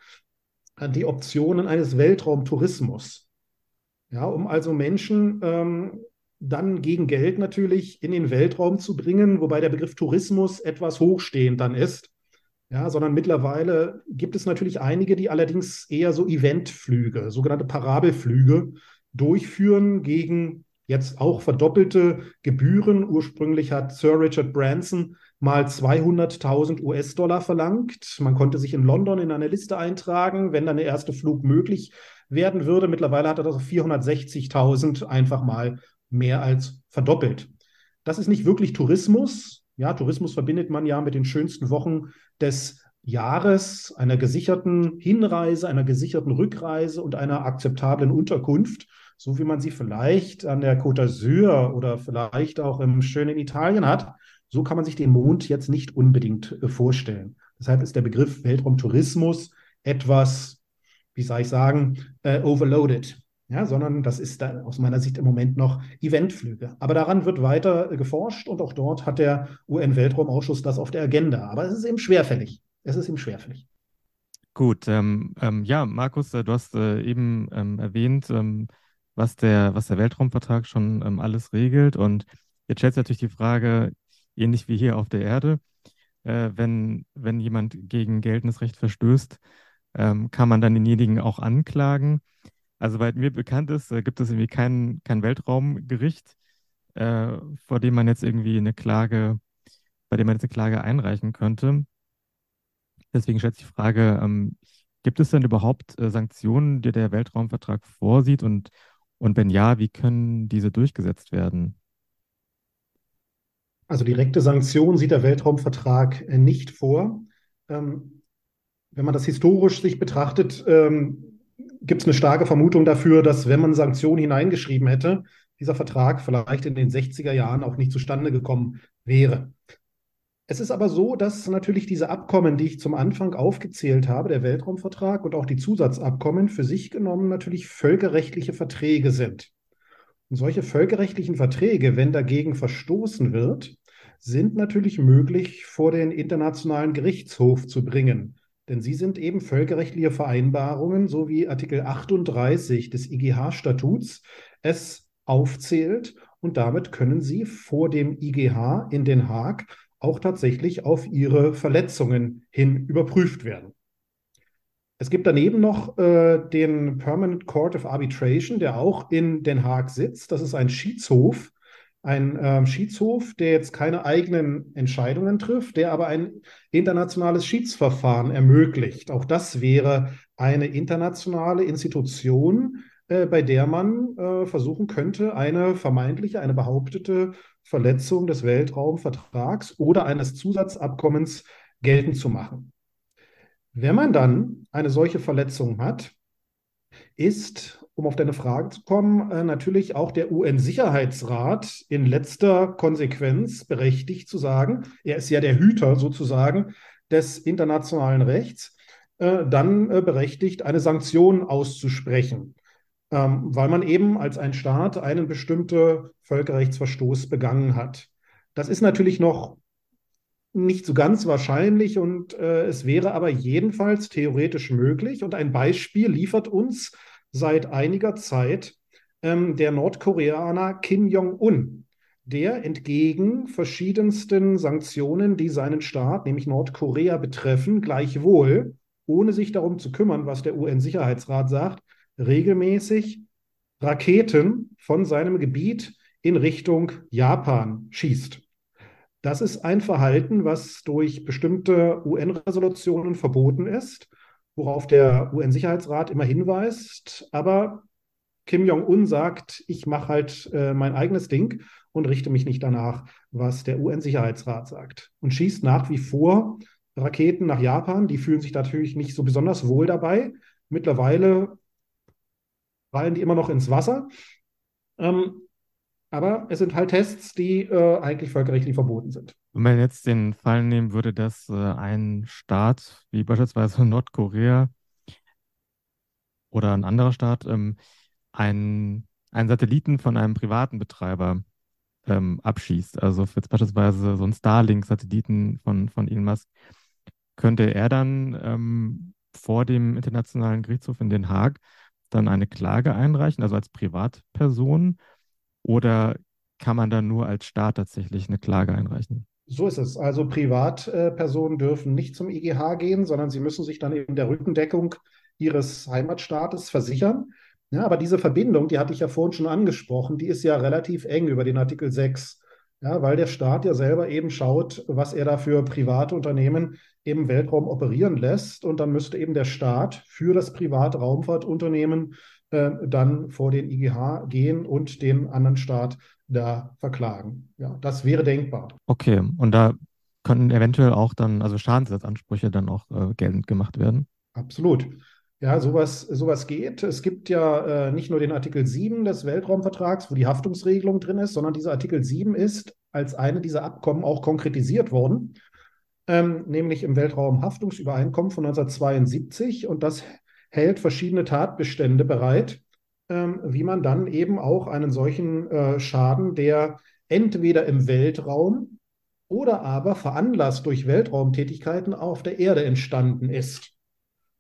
äh, die Optionen eines Weltraumtourismus. Ja, um also Menschen ähm, dann gegen Geld natürlich in den Weltraum zu bringen, wobei der Begriff Tourismus etwas hochstehend dann ist. Ja, sondern mittlerweile gibt es natürlich einige, die allerdings eher so Eventflüge, sogenannte Parabelflüge durchführen gegen jetzt auch verdoppelte Gebühren. Ursprünglich hat Sir Richard Branson mal 200.000 US-Dollar verlangt. Man konnte sich in London in eine Liste eintragen, wenn dann der erste Flug möglich werden würde. Mittlerweile hat er das auf 460.000 einfach mal mehr als verdoppelt. Das ist nicht wirklich Tourismus. Ja, Tourismus verbindet man ja mit den schönsten Wochen des Jahres, einer gesicherten Hinreise, einer gesicherten Rückreise und einer akzeptablen Unterkunft, so wie man sie vielleicht an der Côte d'Azur oder vielleicht auch im schönen Italien hat. So kann man sich den Mond jetzt nicht unbedingt äh, vorstellen. Deshalb ist der Begriff Weltraumtourismus etwas, wie soll ich sagen, äh, overloaded ja, sondern das ist da aus meiner Sicht im Moment noch Eventflüge. Aber daran wird weiter geforscht und auch dort hat der UN-Weltraumausschuss das auf der Agenda. Aber es ist eben schwerfällig. Es ist eben schwerfällig. Gut, ähm, ähm, ja, Markus, äh, du hast äh, eben ähm, erwähnt, ähm, was der, was der Weltraumvertrag schon ähm, alles regelt. Und jetzt stellt sich natürlich die Frage, ähnlich wie hier auf der Erde, äh, wenn, wenn jemand gegen geltendes Recht verstößt, ähm, kann man dann denjenigen auch anklagen. Also, weil mir bekannt ist, äh, gibt es irgendwie kein, kein Weltraumgericht, äh, vor dem man jetzt irgendwie eine Klage, bei dem man jetzt eine Klage einreichen könnte. Deswegen stellt sich die Frage, ähm, gibt es denn überhaupt äh, Sanktionen, die der Weltraumvertrag vorsieht? Und, und wenn ja, wie können diese durchgesetzt werden? Also direkte Sanktionen sieht der Weltraumvertrag äh, nicht vor. Ähm, wenn man das historisch sich betrachtet, ähm, gibt es eine starke Vermutung dafür, dass wenn man Sanktionen hineingeschrieben hätte, dieser Vertrag vielleicht in den 60er Jahren auch nicht zustande gekommen wäre. Es ist aber so, dass natürlich diese Abkommen, die ich zum Anfang aufgezählt habe, der Weltraumvertrag und auch die Zusatzabkommen für sich genommen natürlich völkerrechtliche Verträge sind. Und solche völkerrechtlichen Verträge, wenn dagegen verstoßen wird, sind natürlich möglich vor den Internationalen Gerichtshof zu bringen. Denn sie sind eben völkerrechtliche Vereinbarungen, so wie Artikel 38 des IGH-Statuts es aufzählt. Und damit können sie vor dem IGH in Den Haag auch tatsächlich auf ihre Verletzungen hin überprüft werden. Es gibt daneben noch äh, den Permanent Court of Arbitration, der auch in Den Haag sitzt. Das ist ein Schiedshof, ein ähm, Schiedshof, der jetzt keine eigenen Entscheidungen trifft, der aber ein internationales Schiedsverfahren ermöglicht. Auch das wäre eine internationale Institution, äh, bei der man äh, versuchen könnte, eine vermeintliche, eine behauptete Verletzung des Weltraumvertrags oder eines Zusatzabkommens geltend zu machen. Wenn man dann eine solche Verletzung hat, ist um auf deine Frage zu kommen, äh, natürlich auch der UN-Sicherheitsrat in letzter Konsequenz berechtigt zu sagen, er ist ja der Hüter sozusagen des internationalen Rechts, äh, dann äh, berechtigt, eine Sanktion auszusprechen, ähm, weil man eben als ein Staat einen bestimmten Völkerrechtsverstoß begangen hat. Das ist natürlich noch nicht so ganz wahrscheinlich und äh, es wäre aber jedenfalls theoretisch möglich. Und ein Beispiel liefert uns seit einiger Zeit ähm, der Nordkoreaner Kim Jong-un, der entgegen verschiedensten Sanktionen, die seinen Staat, nämlich Nordkorea, betreffen, gleichwohl, ohne sich darum zu kümmern, was der UN-Sicherheitsrat sagt, regelmäßig Raketen von seinem Gebiet in Richtung Japan schießt. Das ist ein Verhalten, was durch bestimmte UN-Resolutionen verboten ist, worauf der UN-Sicherheitsrat immer hinweist. Aber Kim Jong-un sagt, ich mache halt äh, mein eigenes Ding und richte mich nicht danach, was der UN-Sicherheitsrat sagt. Und schießt nach wie vor Raketen nach Japan. Die fühlen sich natürlich nicht so besonders wohl dabei. Mittlerweile fallen die immer noch ins Wasser. Ähm, aber es sind halt Tests, die äh, eigentlich völkerrechtlich verboten sind. Wenn man jetzt den Fall nehmen würde, dass äh, ein Staat wie beispielsweise Nordkorea oder ein anderer Staat ähm, einen, einen Satelliten von einem privaten Betreiber ähm, abschießt, also jetzt beispielsweise so ein Starlink-Satelliten von, von Elon Musk, könnte er dann ähm, vor dem Internationalen Gerichtshof in Den Haag dann eine Klage einreichen, also als Privatperson, oder kann man dann nur als Staat tatsächlich eine Klage einreichen? So ist es. Also Privatpersonen dürfen nicht zum IGH gehen, sondern sie müssen sich dann in der Rückendeckung ihres Heimatstaates versichern. Ja, aber diese Verbindung, die hatte ich ja vorhin schon angesprochen, die ist ja relativ eng über den Artikel 6. Ja, weil der Staat ja selber eben schaut, was er da für private Unternehmen im Weltraum operieren lässt. Und dann müsste eben der Staat für das private Raumfahrtunternehmen äh, dann vor den IGH gehen und den anderen Staat da verklagen. Ja, das wäre denkbar. Okay, und da könnten eventuell auch dann, also Schadensersatzansprüche dann auch äh, geltend gemacht werden? Absolut. Ja, sowas, sowas geht. Es gibt ja äh, nicht nur den Artikel 7 des Weltraumvertrags, wo die Haftungsregelung drin ist, sondern dieser Artikel 7 ist als eine dieser Abkommen auch konkretisiert worden, ähm, nämlich im Weltraumhaftungsübereinkommen von 1972. Und das hält verschiedene Tatbestände bereit, ähm, wie man dann eben auch einen solchen äh, Schaden, der entweder im Weltraum oder aber veranlasst durch Weltraumtätigkeiten auf der Erde entstanden ist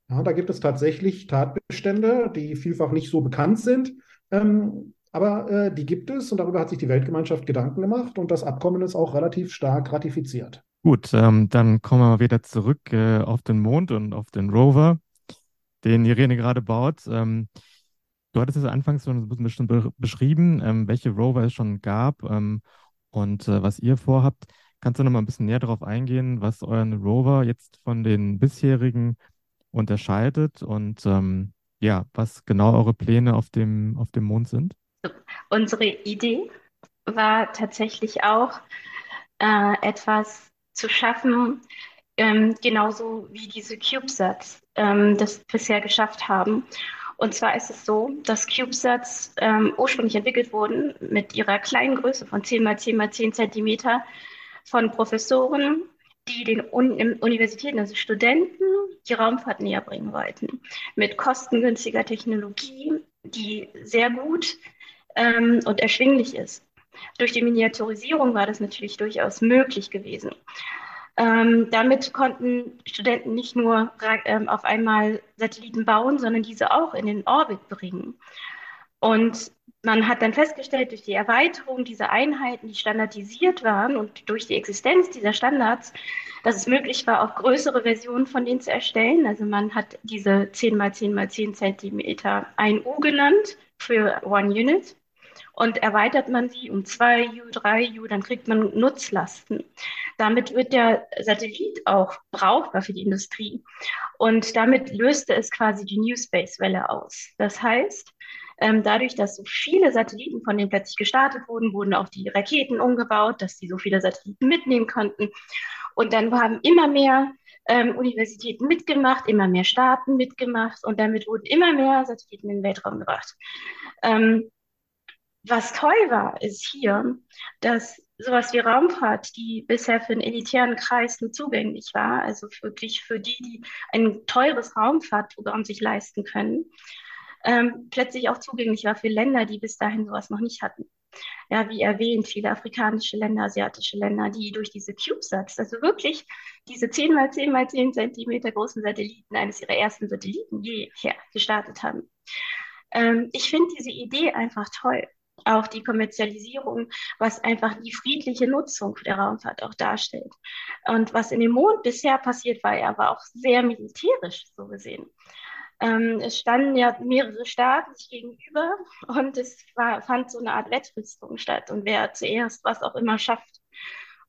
ja, da gibt es tatsächlich Tatbestände, die vielfach nicht so bekannt sind, ähm, aber äh, die gibt es und darüber hat sich die Weltgemeinschaft Gedanken gemacht und das Abkommen ist auch relativ stark ratifiziert. Gut, ähm, dann kommen wir mal wieder zurück äh, auf den Mond und auf den Rover, den Irene gerade baut. Ähm, du hattest es anfangs schon ein bisschen be beschrieben, ähm, welche Rover es schon gab ähm, und äh, was ihr vorhabt. Kannst du noch mal ein bisschen näher darauf eingehen, was euren Rover jetzt von den bisherigen unterscheidet und ähm, ja, was genau eure Pläne auf dem, auf dem Mond sind? Unsere Idee war tatsächlich auch, äh, etwas zu schaffen, ähm, genauso wie diese CubeSats ähm, das bisher geschafft haben. Und zwar ist es so, dass CubeSats ähm, ursprünglich entwickelt wurden mit ihrer kleinen Größe von 10 mal 10 mal 10 Zentimeter von Professoren die den Universitäten, also Studenten, die Raumfahrt näher bringen wollten. Mit kostengünstiger Technologie, die sehr gut ähm, und erschwinglich ist. Durch die Miniaturisierung war das natürlich durchaus möglich gewesen. Ähm, damit konnten Studenten nicht nur ähm, auf einmal Satelliten bauen, sondern diese auch in den Orbit bringen. Und man hat dann festgestellt, durch die Erweiterung dieser Einheiten, die standardisiert waren und durch die Existenz dieser Standards, dass es möglich war, auch größere Versionen von denen zu erstellen. Also man hat diese 10 mal 10 mal 10 Zentimeter 1U genannt für One Unit. Und erweitert man sie um 2U, 3U, dann kriegt man Nutzlasten. Damit wird der Satellit auch brauchbar für die Industrie. Und damit löste es quasi die New Space-Welle aus. Das heißt, ähm, dadurch, dass so viele Satelliten von denen plötzlich gestartet wurden, wurden auch die Raketen umgebaut, dass sie so viele Satelliten mitnehmen konnten. Und dann haben immer mehr ähm, Universitäten mitgemacht, immer mehr Staaten mitgemacht und damit wurden immer mehr Satelliten in den Weltraum gebracht. Ähm, was toll war, ist hier, dass sowas wie Raumfahrt, die bisher für einen elitären Kreis nur zugänglich war, also wirklich für die, die ein teures Raumfahrtprogramm sich leisten können, ähm, plötzlich auch zugänglich war für Länder, die bis dahin sowas noch nicht hatten. Ja, wie erwähnt, viele afrikanische Länder, asiatische Länder, die durch diese CubeSats, also wirklich diese 10 mal 10 mal 10 Zentimeter großen Satelliten eines ihrer ersten Satelliten je her gestartet haben. Ähm, ich finde diese Idee einfach toll. Auch die Kommerzialisierung, was einfach die friedliche Nutzung der Raumfahrt auch darstellt. Und was in dem Mond bisher passiert war, er war auch sehr militärisch so gesehen. Ähm, es standen ja mehrere Staaten sich gegenüber und es war, fand so eine Art Wettrüstung statt und wer zuerst was auch immer schafft.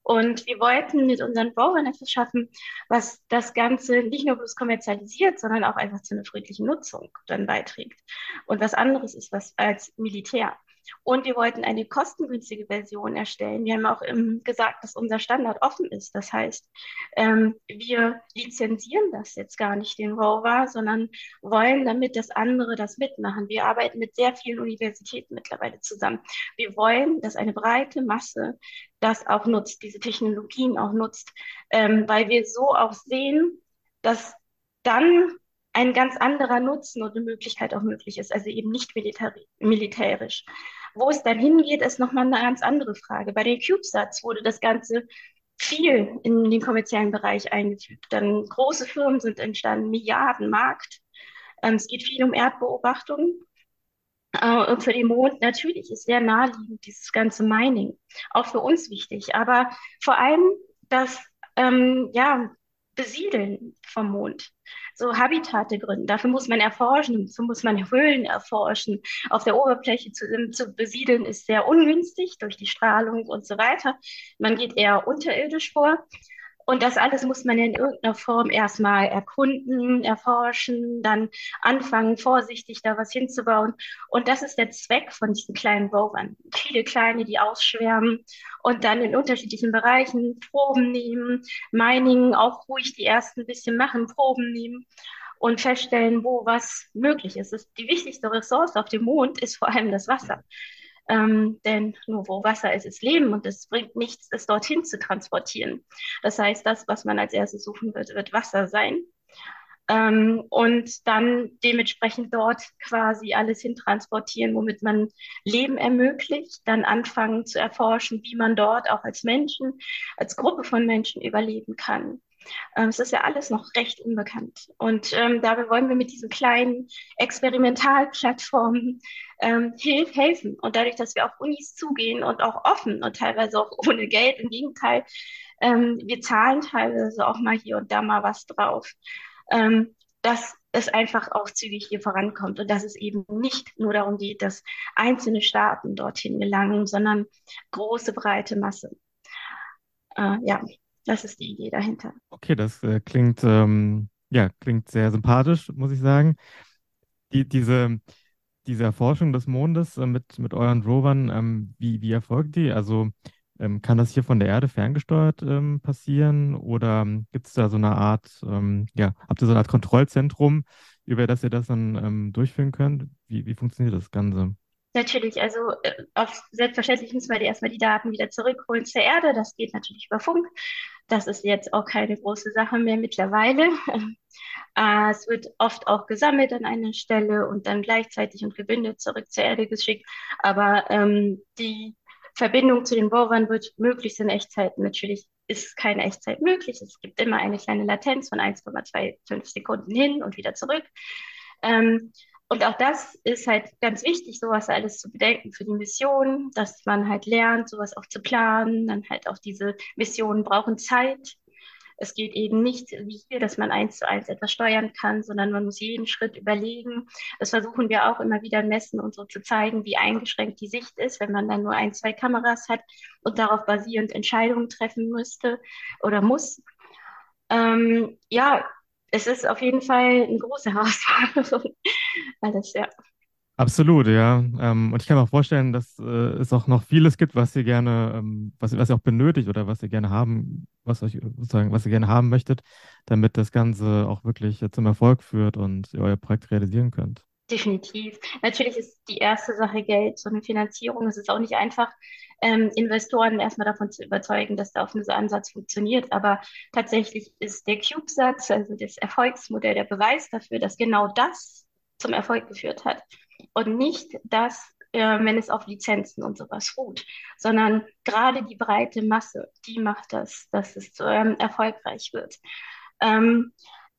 Und wir wollten mit unseren Rovern etwas schaffen, was das Ganze nicht nur bloß kommerzialisiert, sondern auch einfach zu einer friedlichen Nutzung dann beiträgt. Und was anderes ist was als Militär. Und wir wollten eine kostengünstige Version erstellen. Wir haben auch ähm, gesagt, dass unser Standard offen ist. Das heißt, ähm, wir lizenzieren das jetzt gar nicht, den Rover, sondern wollen damit, dass andere das mitmachen. Wir arbeiten mit sehr vielen Universitäten mittlerweile zusammen. Wir wollen, dass eine breite Masse das auch nutzt, diese Technologien auch nutzt, ähm, weil wir so auch sehen, dass dann ein ganz anderer Nutzen eine Möglichkeit auch möglich ist, also eben nicht militärisch. Wo es dann hingeht, ist nochmal eine ganz andere Frage. Bei den CubeSats wurde das Ganze viel in den kommerziellen Bereich eingefügt. Dann große Firmen sind entstanden, Milliarden Markt. Ähm, es geht viel um Erdbeobachtungen. Äh, und für den Mond natürlich ist sehr naheliegend dieses ganze Mining. Auch für uns wichtig. Aber vor allem das ähm, ja, Besiedeln vom Mond so Habitate gründen. Dafür muss man erforschen, dazu muss man Höhlen erforschen. Auf der Oberfläche zu, zu besiedeln ist sehr ungünstig durch die Strahlung und so weiter. Man geht eher unterirdisch vor. Und das alles muss man in irgendeiner Form erstmal erkunden, erforschen, dann anfangen, vorsichtig da was hinzubauen. Und das ist der Zweck von diesen kleinen Rovern. Viele kleine, die ausschwärmen und dann in unterschiedlichen Bereichen Proben nehmen, Mining auch ruhig die ersten bisschen machen, Proben nehmen und feststellen, wo was möglich ist. Die wichtigste Ressource auf dem Mond ist vor allem das Wasser. Ähm, denn nur wo Wasser ist, ist Leben und es bringt nichts, es dorthin zu transportieren. Das heißt, das, was man als erstes suchen wird, wird Wasser sein. Ähm, und dann dementsprechend dort quasi alles hintransportieren, womit man Leben ermöglicht, dann anfangen zu erforschen, wie man dort auch als Menschen, als Gruppe von Menschen überleben kann. Ähm, es ist ja alles noch recht unbekannt. Und ähm, dabei wollen wir mit diesen kleinen Experimentalplattformen ähm, hilf, helfen. Und dadurch, dass wir auf Unis zugehen und auch offen und teilweise auch ohne Geld, im Gegenteil, ähm, wir zahlen teilweise auch mal hier und da mal was drauf, ähm, dass es einfach auch zügig hier vorankommt und dass es eben nicht nur darum geht, dass einzelne Staaten dorthin gelangen, sondern große, breite Masse. Äh, ja, das ist die Idee dahinter. Okay, das äh, klingt, ähm, ja, klingt sehr sympathisch, muss ich sagen. Die, diese, diese Erforschung des Mondes äh, mit, mit euren Rovern, ähm, wie, wie erfolgt die? Also ähm, kann das hier von der Erde ferngesteuert ähm, passieren oder ähm, gibt es da so eine Art, ähm, ja, habt ihr so eine Art Kontrollzentrum, über das ihr das dann durchführen könnt? Wie, wie funktioniert das Ganze? Natürlich, also äh, auf, selbstverständlich müssen wir erstmal die Daten wieder zurückholen zur Erde. Das geht natürlich über Funk. Das ist jetzt auch keine große Sache mehr mittlerweile. Äh, es wird oft auch gesammelt an einer Stelle und dann gleichzeitig und gebündelt zurück zur Erde geschickt. Aber ähm, die Verbindung zu den Rovern wird möglichst in Echtzeit. Natürlich ist keine Echtzeit möglich. Es gibt immer eine kleine Latenz von 1,25 Sekunden hin und wieder zurück. Ähm, und auch das ist halt ganz wichtig, sowas alles zu bedenken für die Mission, dass man halt lernt, sowas auch zu planen. Dann halt auch diese Missionen brauchen Zeit. Es geht eben nicht wie hier, dass man eins zu eins etwas steuern kann, sondern man muss jeden Schritt überlegen. Das versuchen wir auch immer wieder messen und so zu zeigen, wie eingeschränkt die Sicht ist, wenn man dann nur ein, zwei Kameras hat und darauf basierend Entscheidungen treffen müsste oder muss. Ähm, ja, es ist auf jeden Fall eine große Herausforderung. Alles, ja. Absolut, ja. Ähm, und ich kann mir auch vorstellen, dass äh, es auch noch vieles gibt, was ihr gerne, ähm, was, was ihr auch benötigt oder was ihr gerne haben, was euch sozusagen, was ihr gerne haben möchtet, damit das Ganze auch wirklich zum Erfolg führt und ihr euer Projekt realisieren könnt. Definitiv. Natürlich ist die erste Sache Geld, so eine Finanzierung. Es ist auch nicht einfach, ähm, Investoren erstmal davon zu überzeugen, dass der offene Ansatz funktioniert. Aber tatsächlich ist der CubeSatz, also das Erfolgsmodell, der Beweis dafür, dass genau das zum Erfolg geführt hat. Und nicht das, äh, wenn es auf Lizenzen und sowas ruht, sondern gerade die breite Masse, die macht das, dass es ähm, erfolgreich wird. Ähm,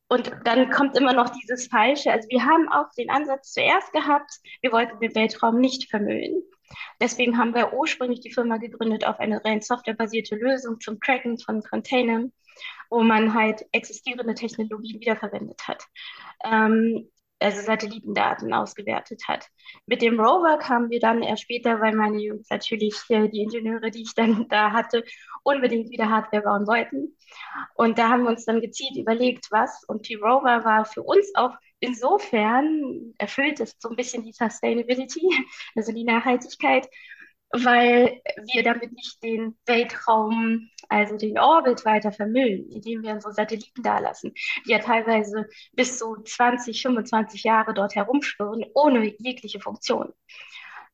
und dann kommt immer noch dieses Falsche. Also wir haben auch den Ansatz zuerst gehabt, wir wollten den Weltraum nicht vermüllen. Deswegen haben wir ursprünglich die Firma gegründet auf eine rein softwarebasierte Lösung zum Tracken von Containern, wo man halt existierende Technologien wiederverwendet hat. Ähm, also Satellitendaten ausgewertet hat. Mit dem Rover kamen wir dann erst später, weil meine Jungs natürlich die Ingenieure, die ich dann da hatte, unbedingt wieder Hardware bauen wollten. Und da haben wir uns dann gezielt überlegt, was. Und die Rover war für uns auch insofern erfüllt es so ein bisschen die Sustainability, also die Nachhaltigkeit, weil wir damit nicht den Weltraum, also den Orbit weiter vermüllen, indem wir unsere Satelliten da lassen, die ja teilweise bis zu 20, 25 Jahre dort herumschwirren, ohne jegliche Funktion,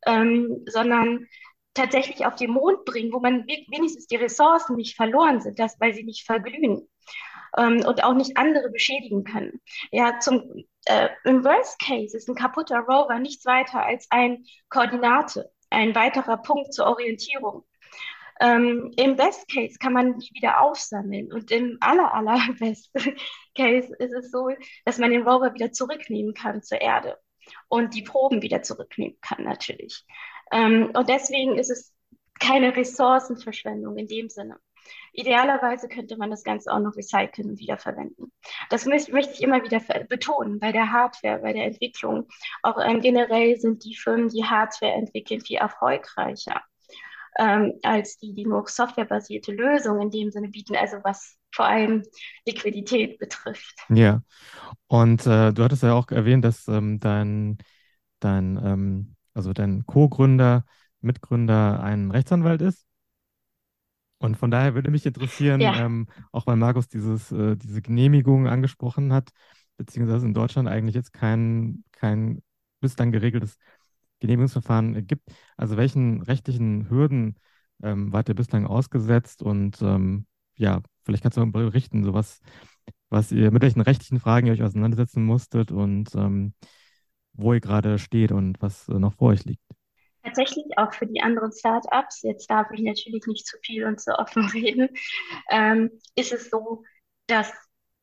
ähm, sondern tatsächlich auf den Mond bringen, wo man wenigstens die Ressourcen nicht verloren sind, das, weil sie nicht verglühen ähm, und auch nicht andere beschädigen können. Ja, zum, äh, im Worst Case ist ein kaputter Rover nichts weiter als eine Koordinate ein weiterer Punkt zur Orientierung. Ähm, Im Best Case kann man die wieder aufsammeln und im aller, aller Best Case ist es so, dass man den Rover wieder zurücknehmen kann zur Erde und die Proben wieder zurücknehmen kann natürlich. Ähm, und deswegen ist es keine Ressourcenverschwendung in dem Sinne. Idealerweise könnte man das Ganze auch noch recyceln und wiederverwenden. Das möchte, ich immer wieder betonen bei der Hardware, bei der Entwicklung. Auch ähm, generell sind die Firmen, die Hardware entwickeln, viel erfolgreicher ähm, als die, die nur softwarebasierte Lösungen in dem Sinne bieten, also was vor allem Liquidität betrifft. Ja, und äh, du hattest ja auch erwähnt, dass ähm, dein, dein, ähm, also dein Co-Gründer, Mitgründer ein Rechtsanwalt ist. Und von daher würde mich interessieren, ja. ähm, auch weil Markus dieses, äh, diese Genehmigung angesprochen hat, beziehungsweise in Deutschland eigentlich jetzt kein, kein bislang geregeltes Genehmigungsverfahren gibt. Also welchen rechtlichen Hürden ähm, wart ihr bislang ausgesetzt? Und ähm, ja, vielleicht kannst du berichten, so was, was ihr, mit welchen rechtlichen Fragen ihr euch auseinandersetzen musstet und ähm, wo ihr gerade steht und was äh, noch vor euch liegt. Tatsächlich auch für die anderen Startups, jetzt darf ich natürlich nicht zu viel und zu offen reden, ähm, ist es so, dass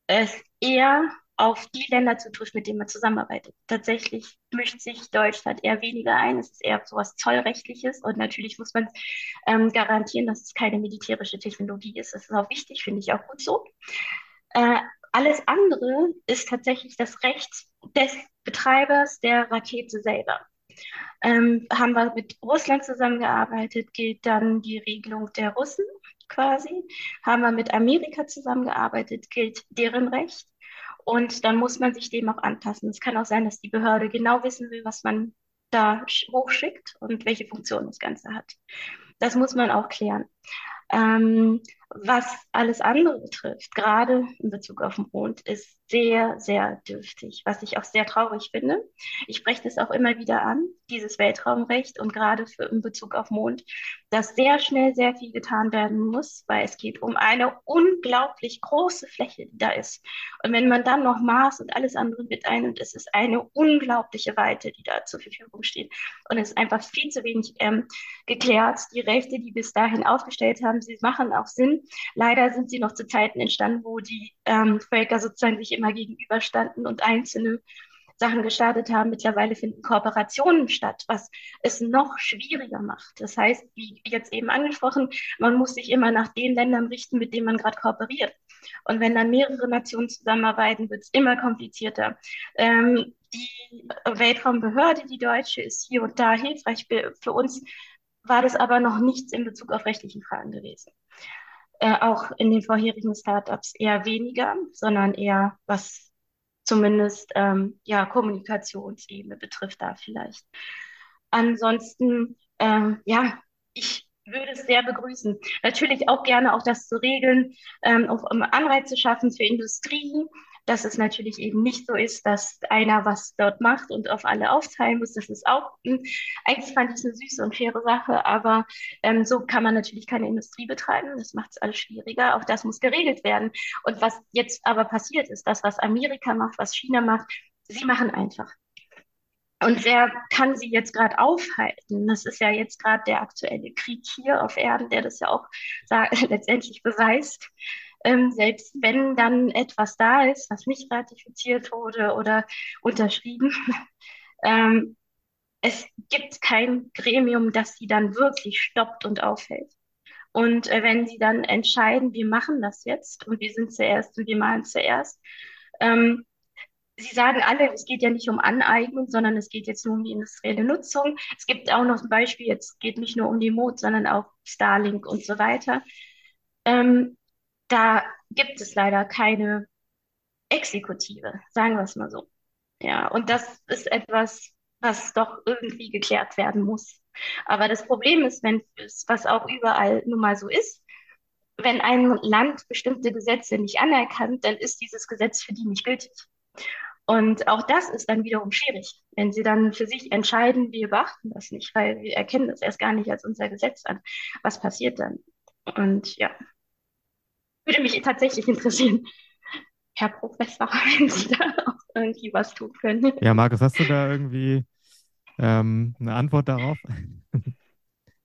es eher auf die Länder zutrifft, mit denen man zusammenarbeitet. Tatsächlich mischt sich Deutschland eher weniger ein. Es ist eher so was Zollrechtliches und natürlich muss man ähm, garantieren, dass es keine militärische Technologie ist. Das ist auch wichtig, finde ich auch gut so. Äh, alles andere ist tatsächlich das Recht des Betreibers der Rakete selber. Ähm, haben wir mit Russland zusammengearbeitet, gilt dann die Regelung der Russen quasi. Haben wir mit Amerika zusammengearbeitet, gilt deren Recht. Und dann muss man sich dem auch anpassen. Es kann auch sein, dass die Behörde genau wissen will, was man da hochschickt und welche Funktion das Ganze hat. Das muss man auch klären. Ähm, was alles andere betrifft, gerade in Bezug auf den Mond, ist sehr, sehr dürftig, was ich auch sehr traurig finde. Ich spreche das auch immer wieder an, dieses Weltraumrecht und gerade für in Bezug auf Mond, dass sehr schnell sehr viel getan werden muss, weil es geht um eine unglaublich große Fläche, die da ist. Und wenn man dann noch Mars und alles andere mit einnimmt, ist es eine unglaubliche Weite, die da zur Verfügung steht. Und es ist einfach viel zu wenig ähm, geklärt. Die Rechte, die bis dahin aufgestellt haben, sie machen auch Sinn, Leider sind sie noch zu Zeiten entstanden, wo die ähm, Völker sozusagen sich immer gegenüberstanden und einzelne Sachen gestartet haben. Mittlerweile finden Kooperationen statt, was es noch schwieriger macht. Das heißt, wie jetzt eben angesprochen, man muss sich immer nach den Ländern richten, mit denen man gerade kooperiert. Und wenn dann mehrere Nationen zusammenarbeiten, wird es immer komplizierter. Ähm, die Weltraumbehörde, die deutsche, ist hier und da hilfreich. Für uns war das aber noch nichts in Bezug auf rechtliche Fragen gewesen äh, auch in den vorherigen Startups eher weniger, sondern eher was zumindest ähm, ja Kommunikationsebene betrifft da vielleicht. Ansonsten ähm, ja, ich würde es sehr begrüßen. Natürlich auch gerne auch das zu regeln, ähm, um Anreize schaffen für Industrie, dass es natürlich eben nicht so ist, dass einer was dort macht und auf alle aufteilen muss. Das ist auch, hm, eigentlich fand ich es eine süße und faire Sache, aber ähm, so kann man natürlich keine Industrie betreiben. Das macht es alles schwieriger. Auch das muss geregelt werden. Und was jetzt aber passiert ist, das, was Amerika macht, was China macht, sie machen einfach. Und wer kann sie jetzt gerade aufhalten? Das ist ja jetzt gerade der aktuelle Krieg hier auf Erden, der das ja auch letztendlich beweist ähm, selbst wenn dann etwas da ist, was nicht ratifiziert wurde oder unterschrieben, ähm, es gibt kein Gremium, das sie dann wirklich stoppt und aufhält. Und äh, wenn sie dann entscheiden, wir machen das jetzt und wir sind zuerst und wir malen zuerst, ähm, Sie sagen alle, es geht ja nicht um Aneignung, sondern es geht jetzt nur um die industrielle Nutzung. Es gibt auch noch ein Beispiel, jetzt geht nicht nur um die Mond, sondern auch Starlink und so weiter. Ähm, da gibt es leider keine Exekutive, sagen wir es mal so. Ja, und das ist etwas, was doch irgendwie geklärt werden muss. Aber das Problem ist, wenn es, was auch überall nun mal so ist, wenn ein Land bestimmte Gesetze nicht anerkannt, dann ist dieses Gesetz für die nicht gültig. Und auch das ist dann wiederum schwierig, wenn sie dann für sich entscheiden, wir beachten das nicht, weil wir erkennen das erst gar nicht als unser Gesetz an. Was passiert dann? Und ja, würde mich tatsächlich interessieren, Herr Professor, wenn Sie da auch irgendwie was tun können. Ja, Markus, hast du da irgendwie ähm, eine Antwort darauf?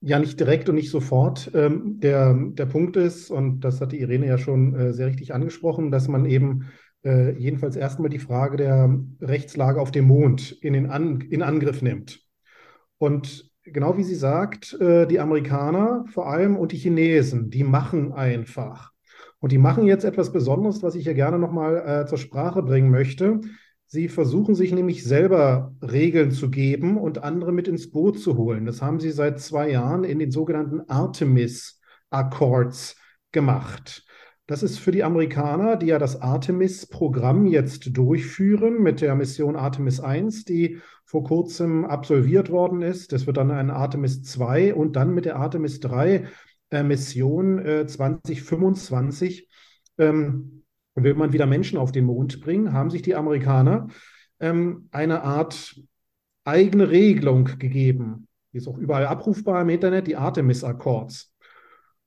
Ja, nicht direkt und nicht sofort. Ähm, der, der Punkt ist, und das hat die Irene ja schon äh, sehr richtig angesprochen, dass man eben äh, jedenfalls erstmal die Frage der Rechtslage auf dem Mond in, den An in Angriff nimmt. Und genau wie sie sagt, äh, die Amerikaner vor allem und die Chinesen, die machen einfach. Und die machen jetzt etwas Besonderes, was ich hier gerne nochmal äh, zur Sprache bringen möchte. Sie versuchen sich nämlich selber Regeln zu geben und andere mit ins Boot zu holen. Das haben sie seit zwei Jahren in den sogenannten Artemis Accords gemacht. Das ist für die Amerikaner, die ja das Artemis-Programm jetzt durchführen mit der Mission Artemis 1, die vor kurzem absolviert worden ist. Das wird dann ein Artemis 2 und dann mit der Artemis 3 äh, Mission äh, 2025 ähm, will man wieder Menschen auf den Mond bringen, haben sich die Amerikaner ähm, eine Art eigene Regelung gegeben. Die ist auch überall abrufbar im Internet, die Artemis-Accords.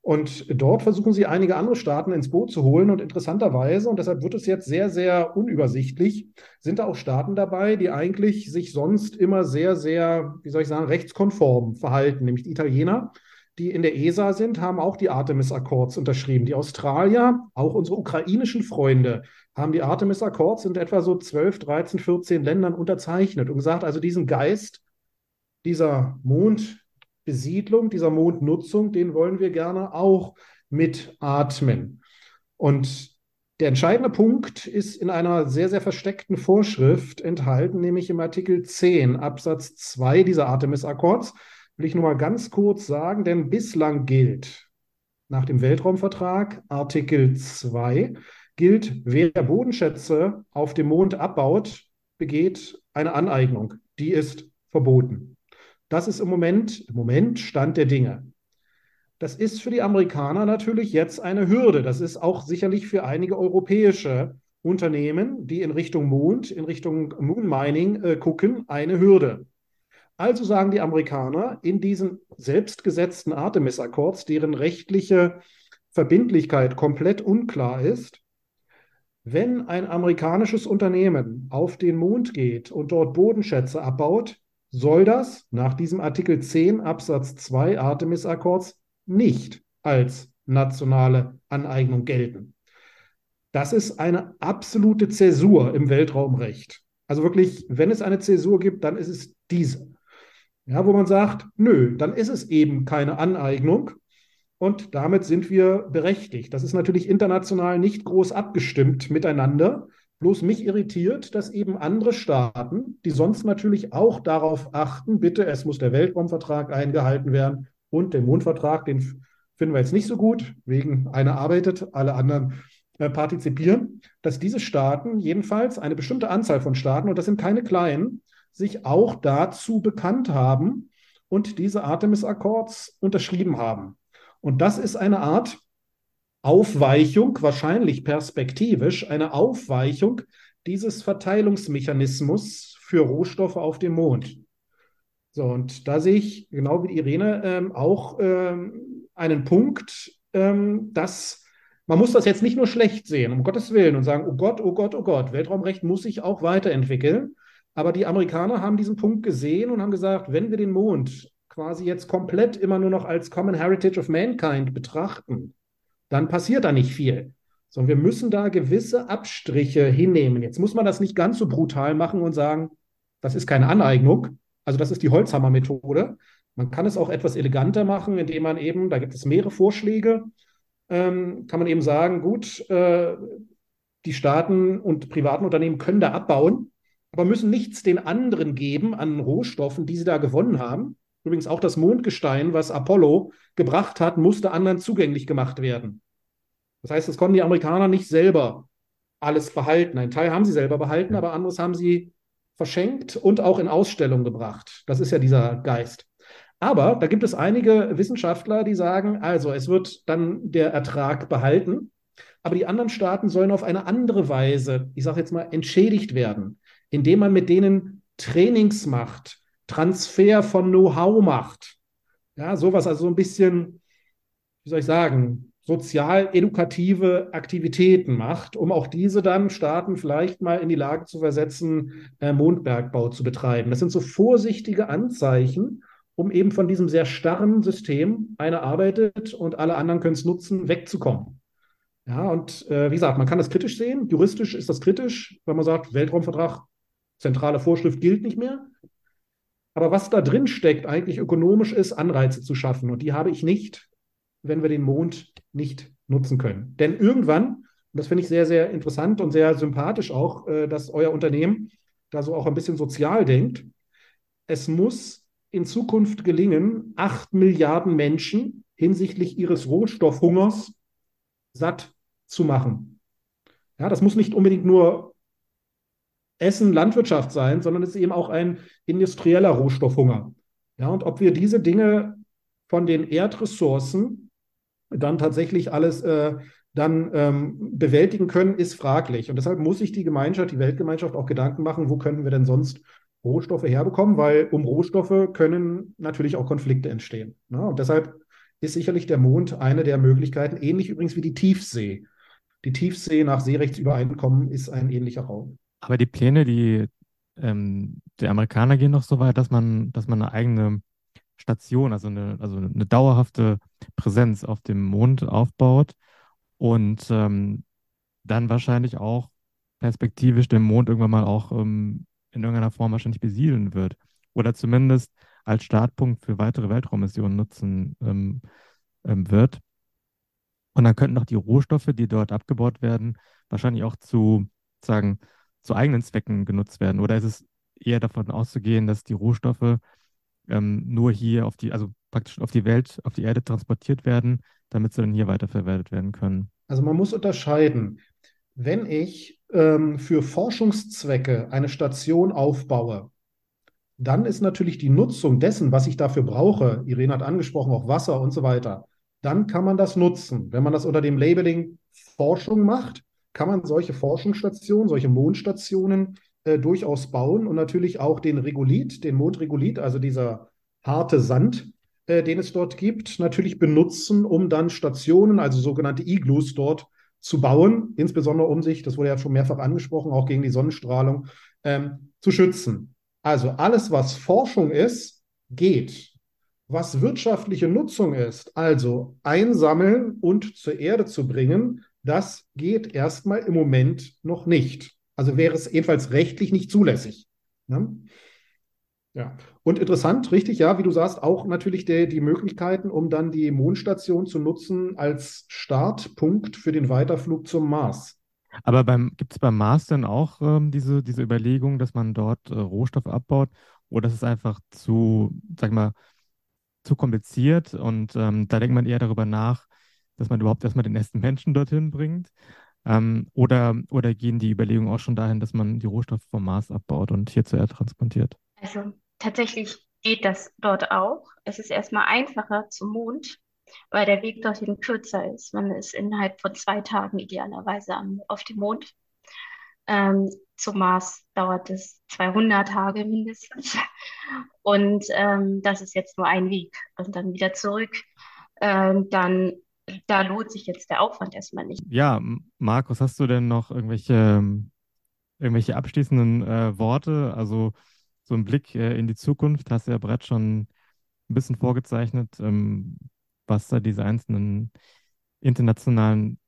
Und dort versuchen sie einige andere Staaten ins Boot zu holen. Und interessanterweise, und deshalb wird es jetzt sehr, sehr unübersichtlich, sind da auch Staaten dabei, die eigentlich sich sonst immer sehr, sehr, wie soll ich sagen, rechtskonform verhalten, nämlich die Italiener die in der ESA sind, haben auch die Artemis-Accords unterschrieben. Die Australier, auch unsere ukrainischen Freunde, haben die Artemis-Accords in etwa so 12, 13, 14 Ländern unterzeichnet und gesagt, also diesen Geist dieser Mondbesiedlung, dieser Mondnutzung, den wollen wir gerne auch mitatmen. Und der entscheidende Punkt ist in einer sehr, sehr versteckten Vorschrift enthalten, nämlich im Artikel 10 Absatz 2 dieser Artemis-Accords will ich nur mal ganz kurz sagen, denn bislang gilt nach dem Weltraumvertrag Artikel 2 gilt, wer Bodenschätze auf dem Mond abbaut, begeht eine Aneignung. Die ist verboten. Das ist im Moment, im Moment Stand der Dinge. Das ist für die Amerikaner natürlich jetzt eine Hürde. Das ist auch sicherlich für einige europäische Unternehmen, die in Richtung Mond, in Richtung Moon Mining äh, gucken, eine Hürde. Also sagen die Amerikaner in diesen selbstgesetzten Artemis-Akkords, deren rechtliche Verbindlichkeit komplett unklar ist, wenn ein amerikanisches Unternehmen auf den Mond geht und dort Bodenschätze abbaut, soll das nach diesem Artikel 10 Absatz 2 Artemis-Akkords nicht als nationale Aneignung gelten. Das ist eine absolute Zäsur im Weltraumrecht. Also wirklich, wenn es eine Zäsur gibt, dann ist es diese. Ja, wo man sagt, nö, dann ist es eben keine Aneignung und damit sind wir berechtigt. Das ist natürlich international nicht groß abgestimmt miteinander. Bloß mich irritiert, dass eben andere Staaten, die sonst natürlich auch darauf achten, bitte, es muss der Weltraumvertrag eingehalten werden und der Mondvertrag, den finden wir jetzt nicht so gut, wegen einer arbeitet, alle anderen äh, partizipieren, dass diese Staaten jedenfalls eine bestimmte Anzahl von Staaten, und das sind keine kleinen, sich auch dazu bekannt haben und diese Artemis-Accords unterschrieben haben. Und das ist eine Art Aufweichung, wahrscheinlich perspektivisch, eine Aufweichung dieses Verteilungsmechanismus für Rohstoffe auf dem Mond. So, und da sehe ich, genau wie Irene, ähm, auch ähm, einen Punkt, ähm, dass man muss das jetzt nicht nur schlecht sehen, um Gottes Willen, und sagen, oh Gott, oh Gott, oh Gott, Weltraumrecht muss sich auch weiterentwickeln, aber die Amerikaner haben diesen Punkt gesehen und haben gesagt, wenn wir den Mond quasi jetzt komplett immer nur noch als Common Heritage of Mankind betrachten, dann passiert da nicht viel. Sondern wir müssen da gewisse Abstriche hinnehmen. Jetzt muss man das nicht ganz so brutal machen und sagen, das ist keine Aneignung. Also das ist die Holzhammer-Methode. Man kann es auch etwas eleganter machen, indem man eben, da gibt es mehrere Vorschläge, ähm, kann man eben sagen, gut, äh, die Staaten und privaten Unternehmen können da abbauen, aber müssen nichts den anderen geben an Rohstoffen, die sie da gewonnen haben. Übrigens auch das Mondgestein, was Apollo gebracht hat, musste anderen zugänglich gemacht werden. Das heißt, das konnten die Amerikaner nicht selber alles behalten. Ein Teil haben sie selber behalten, aber anderes haben sie verschenkt und auch in Ausstellung gebracht. Das ist ja dieser Geist. Aber da gibt es einige Wissenschaftler, die sagen, also es wird dann der Ertrag behalten, aber die anderen Staaten sollen auf eine andere Weise, ich sage jetzt mal, entschädigt werden, indem man mit denen Trainings macht, Transfer von Know-how macht. Ja, sowas, also so ein bisschen, wie soll ich sagen, sozial-edukative Aktivitäten macht, um auch diese dann Staaten vielleicht mal in die Lage zu versetzen, äh, Mondbergbau zu betreiben. Das sind so vorsichtige Anzeichen, um eben von diesem sehr starren System, einer arbeitet und alle anderen können es nutzen, wegzukommen. Ja, und äh, wie gesagt, man kann das kritisch sehen. Juristisch ist das kritisch, wenn man sagt, Weltraumvertrag, zentrale Vorschrift gilt nicht mehr. Aber was da drin steckt, eigentlich ökonomisch ist, Anreize zu schaffen. Und die habe ich nicht, wenn wir den Mond nicht nutzen können. Denn irgendwann, und das finde ich sehr, sehr interessant und sehr sympathisch auch, äh, dass euer Unternehmen da so auch ein bisschen sozial denkt, es muss in Zukunft gelingen, acht Milliarden Menschen hinsichtlich ihres Rohstoffhungers satt zu machen. Ja, das muss nicht unbedingt nur Essen, Landwirtschaft sein, sondern es ist eben auch ein industrieller Rohstoffhunger. Ja, und ob wir diese Dinge von den Erdressourcen dann tatsächlich alles äh, dann ähm, bewältigen können, ist fraglich. Und deshalb muss sich die Gemeinschaft, die Weltgemeinschaft auch Gedanken machen, wo könnten wir denn sonst Rohstoffe herbekommen, weil um Rohstoffe können natürlich auch Konflikte entstehen. Ne? Und deshalb ist sicherlich der Mond eine der Möglichkeiten, ähnlich übrigens wie die Tiefsee. Die Tiefsee nach Seerechtsübereinkommen ist ein ähnlicher Raum. Aber die Pläne, die ähm, der Amerikaner gehen noch so weit, dass man, dass man eine eigene Station, also eine, also eine dauerhafte Präsenz auf dem Mond aufbaut und ähm, dann wahrscheinlich auch perspektivisch den Mond irgendwann mal auch ähm, in irgendeiner Form wahrscheinlich besiedeln wird. Oder zumindest als Startpunkt für weitere Weltraummissionen nutzen ähm, ähm, wird. Und dann könnten auch die Rohstoffe, die dort abgebaut werden, wahrscheinlich auch zu, sagen, zu eigenen Zwecken genutzt werden. Oder ist es eher davon auszugehen, dass die Rohstoffe ähm, nur hier auf die, also praktisch auf die Welt, auf die Erde transportiert werden, damit sie dann hier weiterverwertet werden können? Also man muss unterscheiden. Wenn ich ähm, für Forschungszwecke eine Station aufbaue, dann ist natürlich die Nutzung dessen, was ich dafür brauche, Irene hat angesprochen, auch Wasser und so weiter, dann kann man das nutzen. Wenn man das unter dem Labeling Forschung macht, kann man solche Forschungsstationen, solche Mondstationen äh, durchaus bauen und natürlich auch den Regolith, den Mondregolith, also dieser harte Sand, äh, den es dort gibt, natürlich benutzen, um dann Stationen, also sogenannte Igloos dort zu bauen, insbesondere um sich, das wurde ja schon mehrfach angesprochen, auch gegen die Sonnenstrahlung ähm, zu schützen. Also alles, was Forschung ist, geht. Was wirtschaftliche Nutzung ist, also einsammeln und zur Erde zu bringen, das geht erstmal im Moment noch nicht. Also wäre es ebenfalls rechtlich nicht zulässig. Ne? Ja, und interessant, richtig, ja, wie du sagst, auch natürlich der, die Möglichkeiten, um dann die Mondstation zu nutzen als Startpunkt für den Weiterflug zum Mars. Aber gibt es beim Mars denn auch ähm, diese, diese Überlegung, dass man dort äh, Rohstoffe abbaut oder ist es einfach zu, sag mal, zu kompliziert und ähm, da denkt man eher darüber nach, dass man überhaupt erstmal den ersten Menschen dorthin bringt? Ähm, oder, oder gehen die Überlegungen auch schon dahin, dass man die Rohstoffe vom Mars abbaut und hier zur Erde transportiert? Also tatsächlich geht das dort auch. Es ist erstmal einfacher zum Mond, weil der Weg dorthin kürzer ist. Man ist innerhalb von zwei Tagen idealerweise auf dem Mond. Ähm, zum Mars dauert es 200 Tage mindestens. Und ähm, das ist jetzt nur ein Weg. Und dann wieder zurück. Ähm, dann da lohnt sich jetzt der Aufwand erstmal nicht. Ja, Markus, hast du denn noch irgendwelche, irgendwelche abschließenden äh, Worte? Also so ein Blick äh, in die Zukunft hast du ja bereits schon ein bisschen vorgezeichnet, ähm, was da diese einzelnen internationalen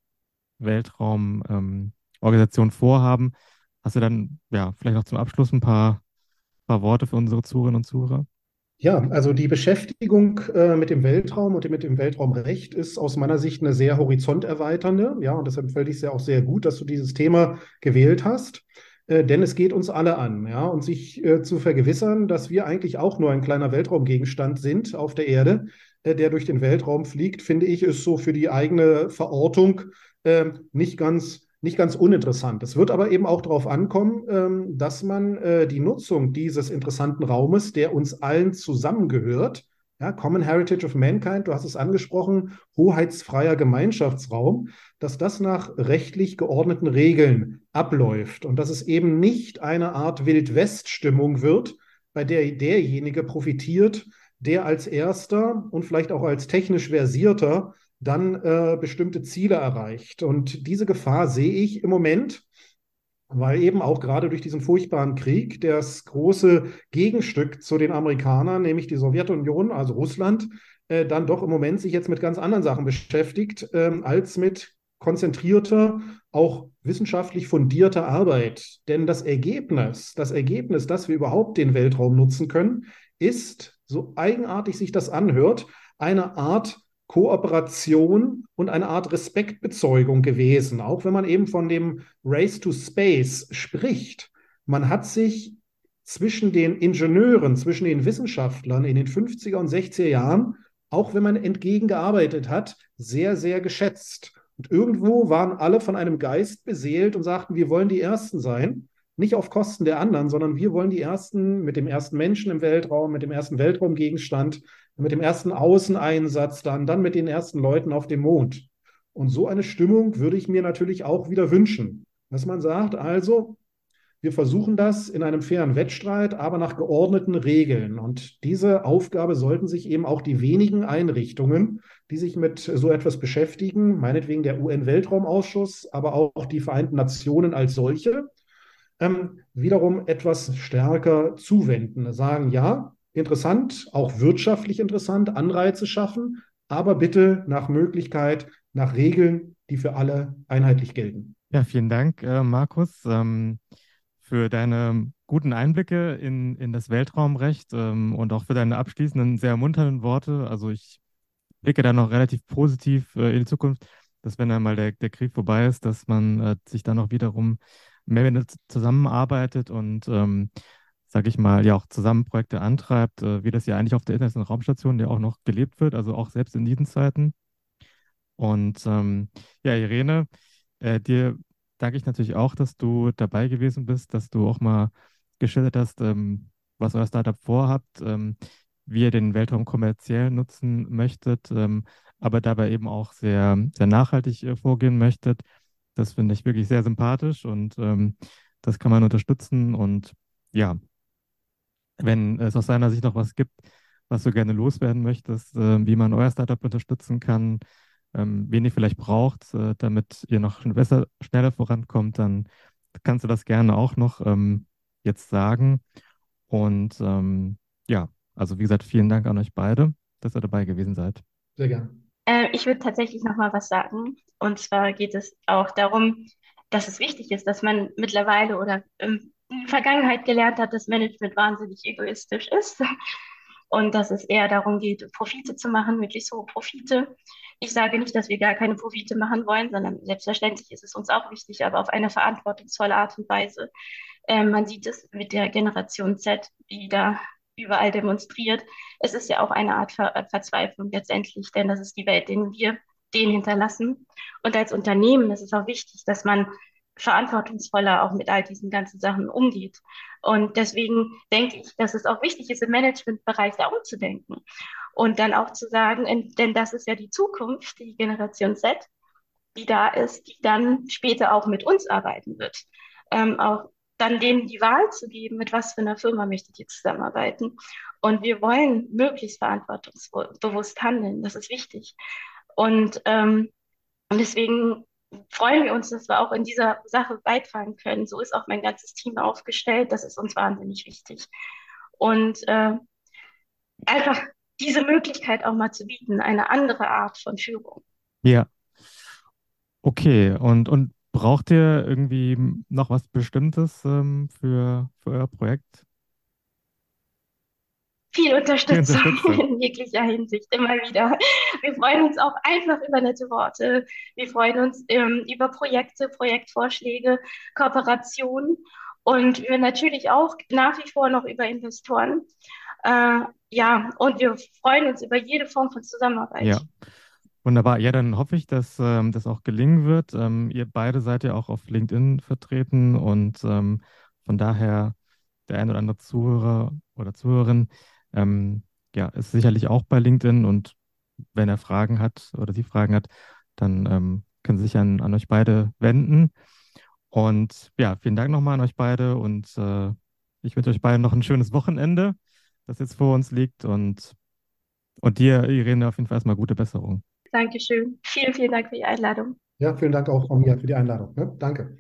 Weltraumorganisationen ähm, vorhaben. Hast du dann ja vielleicht noch zum Abschluss ein paar, paar Worte für unsere Zuhörerinnen und Zuhörer? Ja, also die Beschäftigung äh, mit dem Weltraum und mit dem Weltraumrecht ist aus meiner Sicht eine sehr horizonterweiternde. Ja, und deshalb fällt es ja auch sehr gut, dass du dieses Thema gewählt hast. Äh, denn es geht uns alle an, ja, und sich äh, zu vergewissern, dass wir eigentlich auch nur ein kleiner Weltraumgegenstand sind auf der Erde, äh, der durch den Weltraum fliegt, finde ich, ist so für die eigene Verortung ähm, nicht ganz nicht ganz uninteressant. Es wird aber eben auch darauf ankommen, ähm, dass man äh, die Nutzung dieses interessanten Raumes, der uns allen zusammengehört, ja, Common Heritage of Mankind, du hast es angesprochen, hoheitsfreier Gemeinschaftsraum, dass das nach rechtlich geordneten Regeln abläuft und dass es eben nicht eine Art Wildwest-Stimmung wird, bei der derjenige profitiert, der als erster und vielleicht auch als technisch versierter dann äh, bestimmte Ziele erreicht. Und diese Gefahr sehe ich im Moment, weil eben auch gerade durch diesen furchtbaren Krieg das große Gegenstück zu den Amerikanern, nämlich die Sowjetunion, also Russland, äh, dann doch im Moment sich jetzt mit ganz anderen Sachen beschäftigt, äh, als mit konzentrierter, auch wissenschaftlich fundierter Arbeit. Denn das Ergebnis, das Ergebnis, dass wir überhaupt den Weltraum nutzen können, ist, so eigenartig sich das anhört, eine Art Kooperation und eine Art Respektbezeugung gewesen, auch wenn man eben von dem Race to Space spricht. Man hat sich zwischen den Ingenieuren, zwischen den Wissenschaftlern in den 50er und 60er Jahren, auch wenn man entgegengearbeitet hat, sehr, sehr geschätzt. Und irgendwo waren alle von einem Geist beseelt und sagten, wir wollen die Ersten sein, nicht auf Kosten der anderen, sondern wir wollen die Ersten mit dem ersten Menschen im Weltraum, mit dem ersten Weltraumgegenstand, mit dem ersten Außeneinsatz dann, dann mit den ersten Leuten auf dem Mond. Und so eine Stimmung würde ich mir natürlich auch wieder wünschen, dass man sagt, also, wir versuchen das in einem fairen Wettstreit, aber nach geordneten Regeln. Und diese Aufgabe sollten sich eben auch die wenigen Einrichtungen, die sich mit so etwas beschäftigen, meinetwegen der UN-Weltraumausschuss, aber auch die Vereinten Nationen als solche, ähm, wiederum etwas stärker zuwenden. Sagen, ja, interessant, auch wirtschaftlich interessant, Anreize schaffen, aber bitte nach Möglichkeit, nach Regeln, die für alle einheitlich gelten. Ja, vielen Dank, äh, Markus, ähm, für deine guten Einblicke in, in das Weltraumrecht ähm, und auch für deine abschließenden, sehr ermunternden Worte. Also ich blicke da noch relativ positiv äh, in die Zukunft, dass wenn einmal der, der Krieg vorbei ist, dass man äh, sich dann auch wiederum mehr zusammenarbeitet und ähm, sage ich mal, ja auch zusammen Projekte antreibt, äh, wie das ja eigentlich auf der Internationalen Raumstation ja auch noch gelebt wird, also auch selbst in diesen Zeiten. Und ähm, ja, Irene, äh, dir danke ich natürlich auch, dass du dabei gewesen bist, dass du auch mal geschildert hast, ähm, was euer Startup vorhabt, ähm, wie ihr den Weltraum kommerziell nutzen möchtet, ähm, aber dabei eben auch sehr, sehr nachhaltig äh, vorgehen möchtet. Das finde ich wirklich sehr sympathisch und ähm, das kann man unterstützen. Und ja, wenn es aus seiner Sicht noch was gibt, was du gerne loswerden möchtest, äh, wie man euer Startup unterstützen kann, ähm, wen ihr vielleicht braucht, äh, damit ihr noch besser, schneller vorankommt, dann kannst du das gerne auch noch ähm, jetzt sagen. Und ähm, ja, also wie gesagt, vielen Dank an euch beide, dass ihr dabei gewesen seid. Sehr gerne. Äh, ich würde tatsächlich noch mal was sagen. Und zwar geht es auch darum, dass es wichtig ist, dass man mittlerweile oder im in der Vergangenheit gelernt hat, dass Management wahnsinnig egoistisch ist und dass es eher darum geht, Profite zu machen, möglichst hohe Profite. Ich sage nicht, dass wir gar keine Profite machen wollen, sondern selbstverständlich ist es uns auch wichtig, aber auf eine verantwortungsvolle Art und Weise. Ähm, man sieht es mit der Generation Z, die da überall demonstriert. Es ist ja auch eine Art Ver Verzweiflung letztendlich, denn das ist die Welt, den wir denen hinterlassen. Und als Unternehmen ist es auch wichtig, dass man verantwortungsvoller auch mit all diesen ganzen Sachen umgeht. Und deswegen denke ich, dass es auch wichtig ist, im Managementbereich da umzudenken und dann auch zu sagen, denn das ist ja die Zukunft, die Generation Z, die da ist, die dann später auch mit uns arbeiten wird. Ähm, auch dann denen die Wahl zu geben, mit was für einer Firma möchtet ihr zusammenarbeiten. Und wir wollen möglichst verantwortungsbewusst handeln. Das ist wichtig. Und, ähm, und deswegen freuen wir uns, dass wir auch in dieser Sache beitragen können. So ist auch mein ganzes Team aufgestellt. Das ist uns wahnsinnig wichtig. Und äh, einfach diese Möglichkeit auch mal zu bieten, eine andere Art von Führung. Ja. Okay, und, und braucht ihr irgendwie noch was Bestimmtes ähm, für, für euer Projekt? Viel Unterstützung, Unterstützung, in jeglicher Hinsicht, immer wieder. Wir freuen uns auch einfach über nette Worte. Wir freuen uns ähm, über Projekte, Projektvorschläge, Kooperationen und wir natürlich auch nach wie vor noch über Investoren. Äh, ja, und wir freuen uns über jede Form von Zusammenarbeit. Ja. Wunderbar. Ja, dann hoffe ich, dass ähm, das auch gelingen wird. Ähm, ihr beide seid ja auch auf LinkedIn vertreten und ähm, von daher der ein oder andere Zuhörer oder Zuhörerin ähm, ja, ist sicherlich auch bei LinkedIn und wenn er Fragen hat oder sie Fragen hat, dann ähm, können Sie sich an, an euch beide wenden. Und ja, vielen Dank nochmal an euch beide und äh, ich wünsche euch beiden noch ein schönes Wochenende, das jetzt vor uns liegt und, und dir, Irene, auf jeden Fall erstmal gute Besserung. Dankeschön. Vielen, vielen Dank für die Einladung. Ja, vielen Dank auch von mir für die Einladung. Ne? Danke.